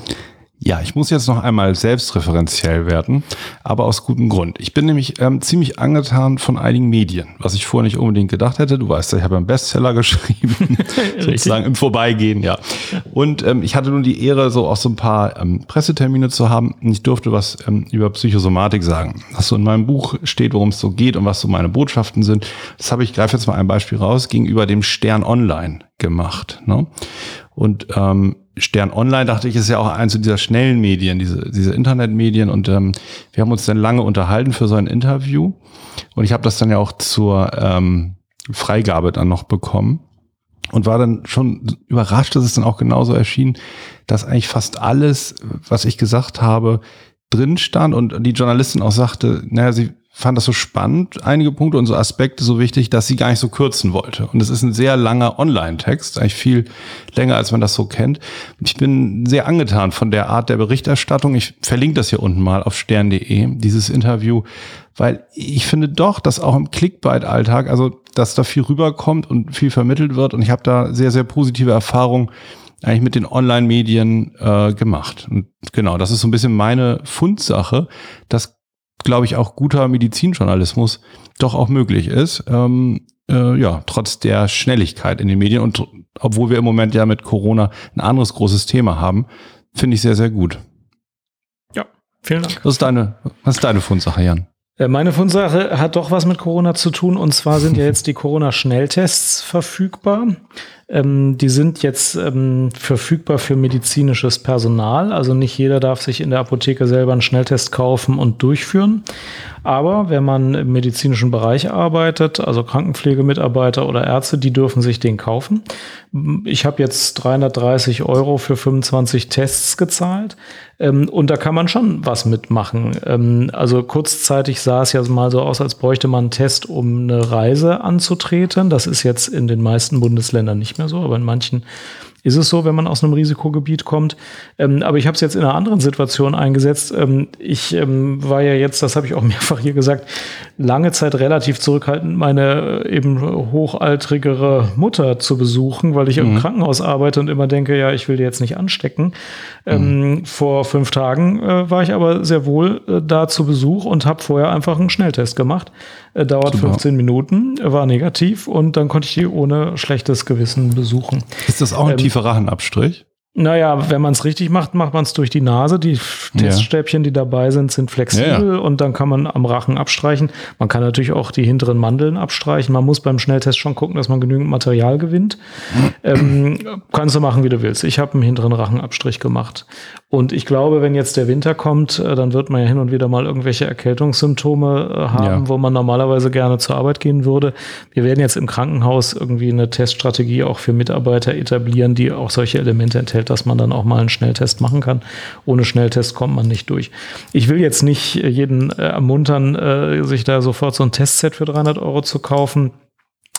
Ja, ich muss jetzt noch einmal selbstreferenziell werden, aber aus gutem Grund. Ich bin nämlich ähm, ziemlich angetan von einigen Medien, was ich vorher nicht unbedingt gedacht hätte. Du weißt ja, ich habe einen Bestseller *laughs* geschrieben, sozusagen im Vorbeigehen, ja. Und ähm, ich hatte nun die Ehre, so auch so ein paar ähm, Pressetermine zu haben. Und ich durfte was ähm, über Psychosomatik sagen, was so in meinem Buch steht, worum es so geht und was so meine Botschaften sind. Das habe ich, greife jetzt mal ein Beispiel raus, gegenüber dem Stern Online gemacht. Ne? Und ähm, Stern Online, dachte ich, ist ja auch eins dieser schnellen Medien, diese, diese Internetmedien. Und ähm, wir haben uns dann lange unterhalten für so ein Interview. Und ich habe das dann ja auch zur ähm, Freigabe dann noch bekommen. Und war dann schon überrascht, dass es dann auch genauso erschien, dass eigentlich fast alles, was ich gesagt habe, drin stand und die Journalistin auch sagte, naja, sie fand das so spannend, einige Punkte und so Aspekte so wichtig, dass sie gar nicht so kürzen wollte. Und es ist ein sehr langer Online-Text, eigentlich viel länger, als man das so kennt. Ich bin sehr angetan von der Art der Berichterstattung. Ich verlinke das hier unten mal auf stern.de, dieses Interview, weil ich finde doch, dass auch im Clickbait-Alltag, also dass da viel rüberkommt und viel vermittelt wird. Und ich habe da sehr, sehr positive Erfahrungen eigentlich mit den Online-Medien äh, gemacht. Und genau, das ist so ein bisschen meine Fundsache, dass glaube ich, auch guter Medizinjournalismus doch auch möglich ist. Ähm, äh, ja, trotz der Schnelligkeit in den Medien und obwohl wir im Moment ja mit Corona ein anderes großes Thema haben, finde ich sehr, sehr gut. Ja, vielen Dank. Was ist deine, was ist deine Fundsache, Jan? Äh, meine Fundsache hat doch was mit Corona zu tun und zwar sind ja jetzt die Corona-Schnelltests verfügbar. Ähm, die sind jetzt ähm, verfügbar für medizinisches Personal. Also nicht jeder darf sich in der Apotheke selber einen Schnelltest kaufen und durchführen. Aber wenn man im medizinischen Bereich arbeitet, also Krankenpflegemitarbeiter oder Ärzte, die dürfen sich den kaufen. Ich habe jetzt 330 Euro für 25 Tests gezahlt. Ähm, und da kann man schon was mitmachen. Ähm, also kurzzeitig sah es ja mal so aus, als bräuchte man einen Test, um eine Reise anzutreten. Das ist jetzt in den meisten Bundesländern nicht mehr so, aber in manchen ist es so, wenn man aus einem Risikogebiet kommt. Ähm, aber ich habe es jetzt in einer anderen Situation eingesetzt. Ähm, ich ähm, war ja jetzt, das habe ich auch *laughs* mehrfach hier gesagt, lange Zeit relativ zurückhaltend, meine äh, eben hochaltrigere Mutter zu besuchen, weil ich mhm. im Krankenhaus arbeite und immer denke, ja, ich will die jetzt nicht anstecken. Ähm, mhm. vor fünf Tagen äh, war ich aber sehr wohl äh, da zu Besuch und habe vorher einfach einen Schnelltest gemacht. Äh, dauert Super. 15 Minuten, war negativ und dann konnte ich die ohne schlechtes Gewissen besuchen. Ist das auch ein ähm, tiefer Rachenabstrich? Naja, wenn man es richtig macht, macht man es durch die Nase. Die Teststäbchen, die dabei sind, sind flexibel ja, ja. und dann kann man am Rachen abstreichen. Man kann natürlich auch die hinteren Mandeln abstreichen. Man muss beim Schnelltest schon gucken, dass man genügend Material gewinnt. *clears throat* ähm, kannst du machen, wie du willst. Ich habe einen hinteren Rachenabstrich gemacht. Und ich glaube, wenn jetzt der Winter kommt, äh, dann wird man ja hin und wieder mal irgendwelche Erkältungssymptome äh, haben, ja. wo man normalerweise gerne zur Arbeit gehen würde. Wir werden jetzt im Krankenhaus irgendwie eine Teststrategie auch für Mitarbeiter etablieren, die auch solche Elemente enthält, dass man dann auch mal einen Schnelltest machen kann. Ohne Schnelltest kommt man nicht durch. Ich will jetzt nicht jeden äh, ermuntern, sich da sofort so ein Testset für 300 Euro zu kaufen.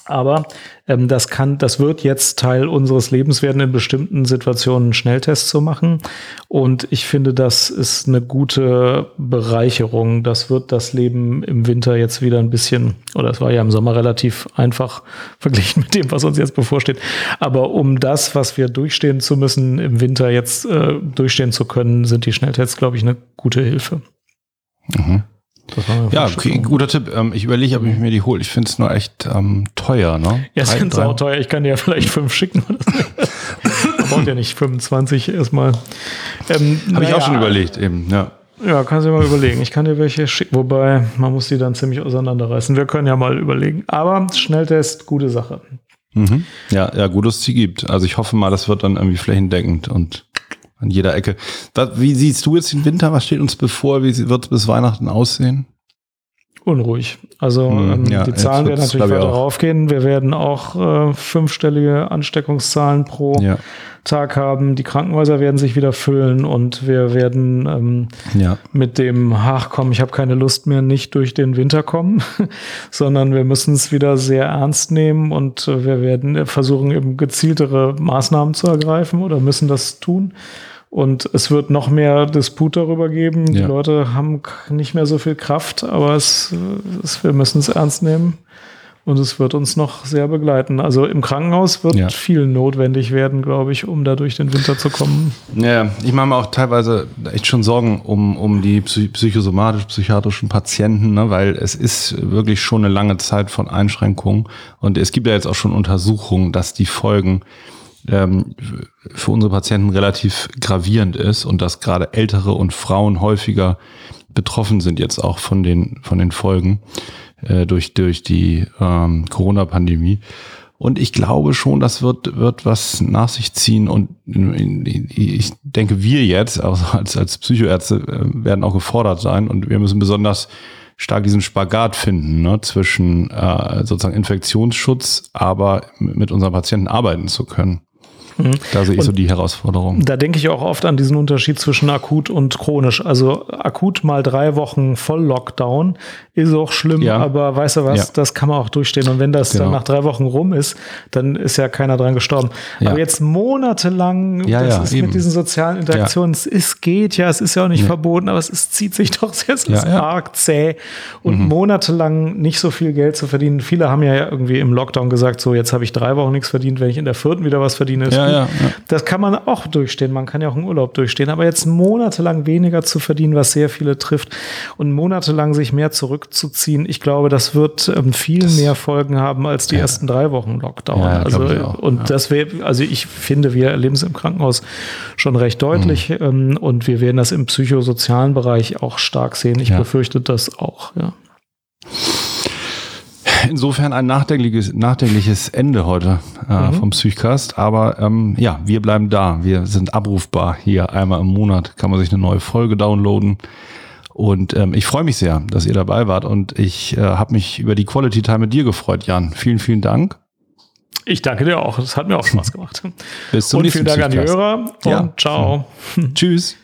Aber ähm, das kann, das wird jetzt Teil unseres Lebens werden, in bestimmten Situationen Schnelltests zu machen. Und ich finde, das ist eine gute Bereicherung. Das wird das Leben im Winter jetzt wieder ein bisschen, oder es war ja im Sommer relativ einfach *laughs* verglichen mit dem, was uns jetzt bevorsteht. Aber um das, was wir durchstehen zu müssen, im Winter jetzt äh, durchstehen zu können, sind die Schnelltests, glaube ich, eine gute Hilfe. Mhm. Ja, okay, guter Tipp. Ähm, ich überlege, ob ich mir die hole. Ich finde es nur echt ähm, teuer, ne? Ja, es sind auch teuer. Ich kann dir ja vielleicht fünf schicken. Man *laughs* braucht ja nicht 25 erstmal. Ähm, Habe ich auch schon überlegt, eben, ja. Ja, kannst du mal überlegen. Ich kann dir welche schicken. Wobei, man muss die dann ziemlich auseinanderreißen. Wir können ja mal überlegen. Aber Schnelltest, gute Sache. Mhm. Ja, ja, gut, dass es die gibt. Also ich hoffe mal, das wird dann irgendwie flächendeckend und an jeder Ecke. Wie siehst du jetzt den Winter? Was steht uns bevor? Wie wird es bis Weihnachten aussehen? Unruhig. Also hm, ähm, ja, die Zahlen werden natürlich weiter raufgehen. Wir werden auch äh, fünfstellige Ansteckungszahlen pro ja. Tag haben. Die Krankenhäuser werden sich wieder füllen und wir werden ähm, ja. mit dem Ach komm, ich habe keine Lust mehr, nicht durch den Winter kommen, *laughs* sondern wir müssen es wieder sehr ernst nehmen und äh, wir werden versuchen, eben gezieltere Maßnahmen zu ergreifen oder müssen das tun. Und es wird noch mehr Disput darüber geben. Ja. Die Leute haben nicht mehr so viel Kraft, aber es, es, wir müssen es ernst nehmen. Und es wird uns noch sehr begleiten. Also im Krankenhaus wird ja. viel notwendig werden, glaube ich, um da durch den Winter zu kommen. Ja, ich mache mir auch teilweise echt schon Sorgen um, um die psychosomatisch-psychiatrischen Patienten, ne? weil es ist wirklich schon eine lange Zeit von Einschränkungen. Und es gibt ja jetzt auch schon Untersuchungen, dass die Folgen ähm, für unsere Patienten relativ gravierend ist und dass gerade ältere und Frauen häufiger betroffen sind jetzt auch von den, von den Folgen äh, durch, durch die ähm, Corona-Pandemie. Und ich glaube schon, das wird, wird was nach sich ziehen. Und ich denke, wir jetzt, also als, als Psychoärzte, äh, werden auch gefordert sein. Und wir müssen besonders stark diesen Spagat finden, ne, zwischen äh, sozusagen Infektionsschutz, aber mit unseren Patienten arbeiten zu können. Mhm. Da sehe ich und so die Herausforderung. Da denke ich auch oft an diesen Unterschied zwischen akut und chronisch. Also akut mal drei Wochen Voll-Lockdown ist auch schlimm, ja. aber weißt du was, ja. das kann man auch durchstehen. Und wenn das genau. dann nach drei Wochen rum ist, dann ist ja keiner dran gestorben. Ja. Aber jetzt monatelang, ja, das ist eben. mit diesen sozialen Interaktionen, es geht ja, es ist ja auch nicht verboten, aber es ist, zieht sich *laughs* doch sehr, es ist arg zäh. Und mhm. monatelang nicht so viel Geld zu verdienen. Viele haben ja irgendwie im Lockdown gesagt, so jetzt habe ich drei Wochen nichts verdient, wenn ich in der vierten wieder was verdiene, ist ja, ja, Das kann man auch durchstehen. Man kann ja auch einen Urlaub durchstehen. Aber jetzt monatelang weniger zu verdienen, was sehr viele trifft, und monatelang sich mehr zurückzuziehen, ich glaube, das wird ähm, viel das, mehr Folgen haben als die ja. ersten drei Wochen Lockdown. also, und das wäre, also ich finde, wir erleben es im Krankenhaus schon recht deutlich. Mhm. Ähm, und wir werden das im psychosozialen Bereich auch stark sehen. Ich befürchte das auch, ja insofern ein nachdenkliches, nachdenkliches Ende heute äh, mhm. vom Psychcast. Aber ähm, ja, wir bleiben da. Wir sind abrufbar hier. Einmal im Monat kann man sich eine neue Folge downloaden. Und ähm, ich freue mich sehr, dass ihr dabei wart. Und ich äh, habe mich über die Quality Time mit dir gefreut, Jan. Vielen, vielen Dank. Ich danke dir auch. Es hat mir auch Spaß gemacht. Bis zum und nächsten Mal. vielen Dank an die Hörer und ja. ciao. *laughs* Tschüss.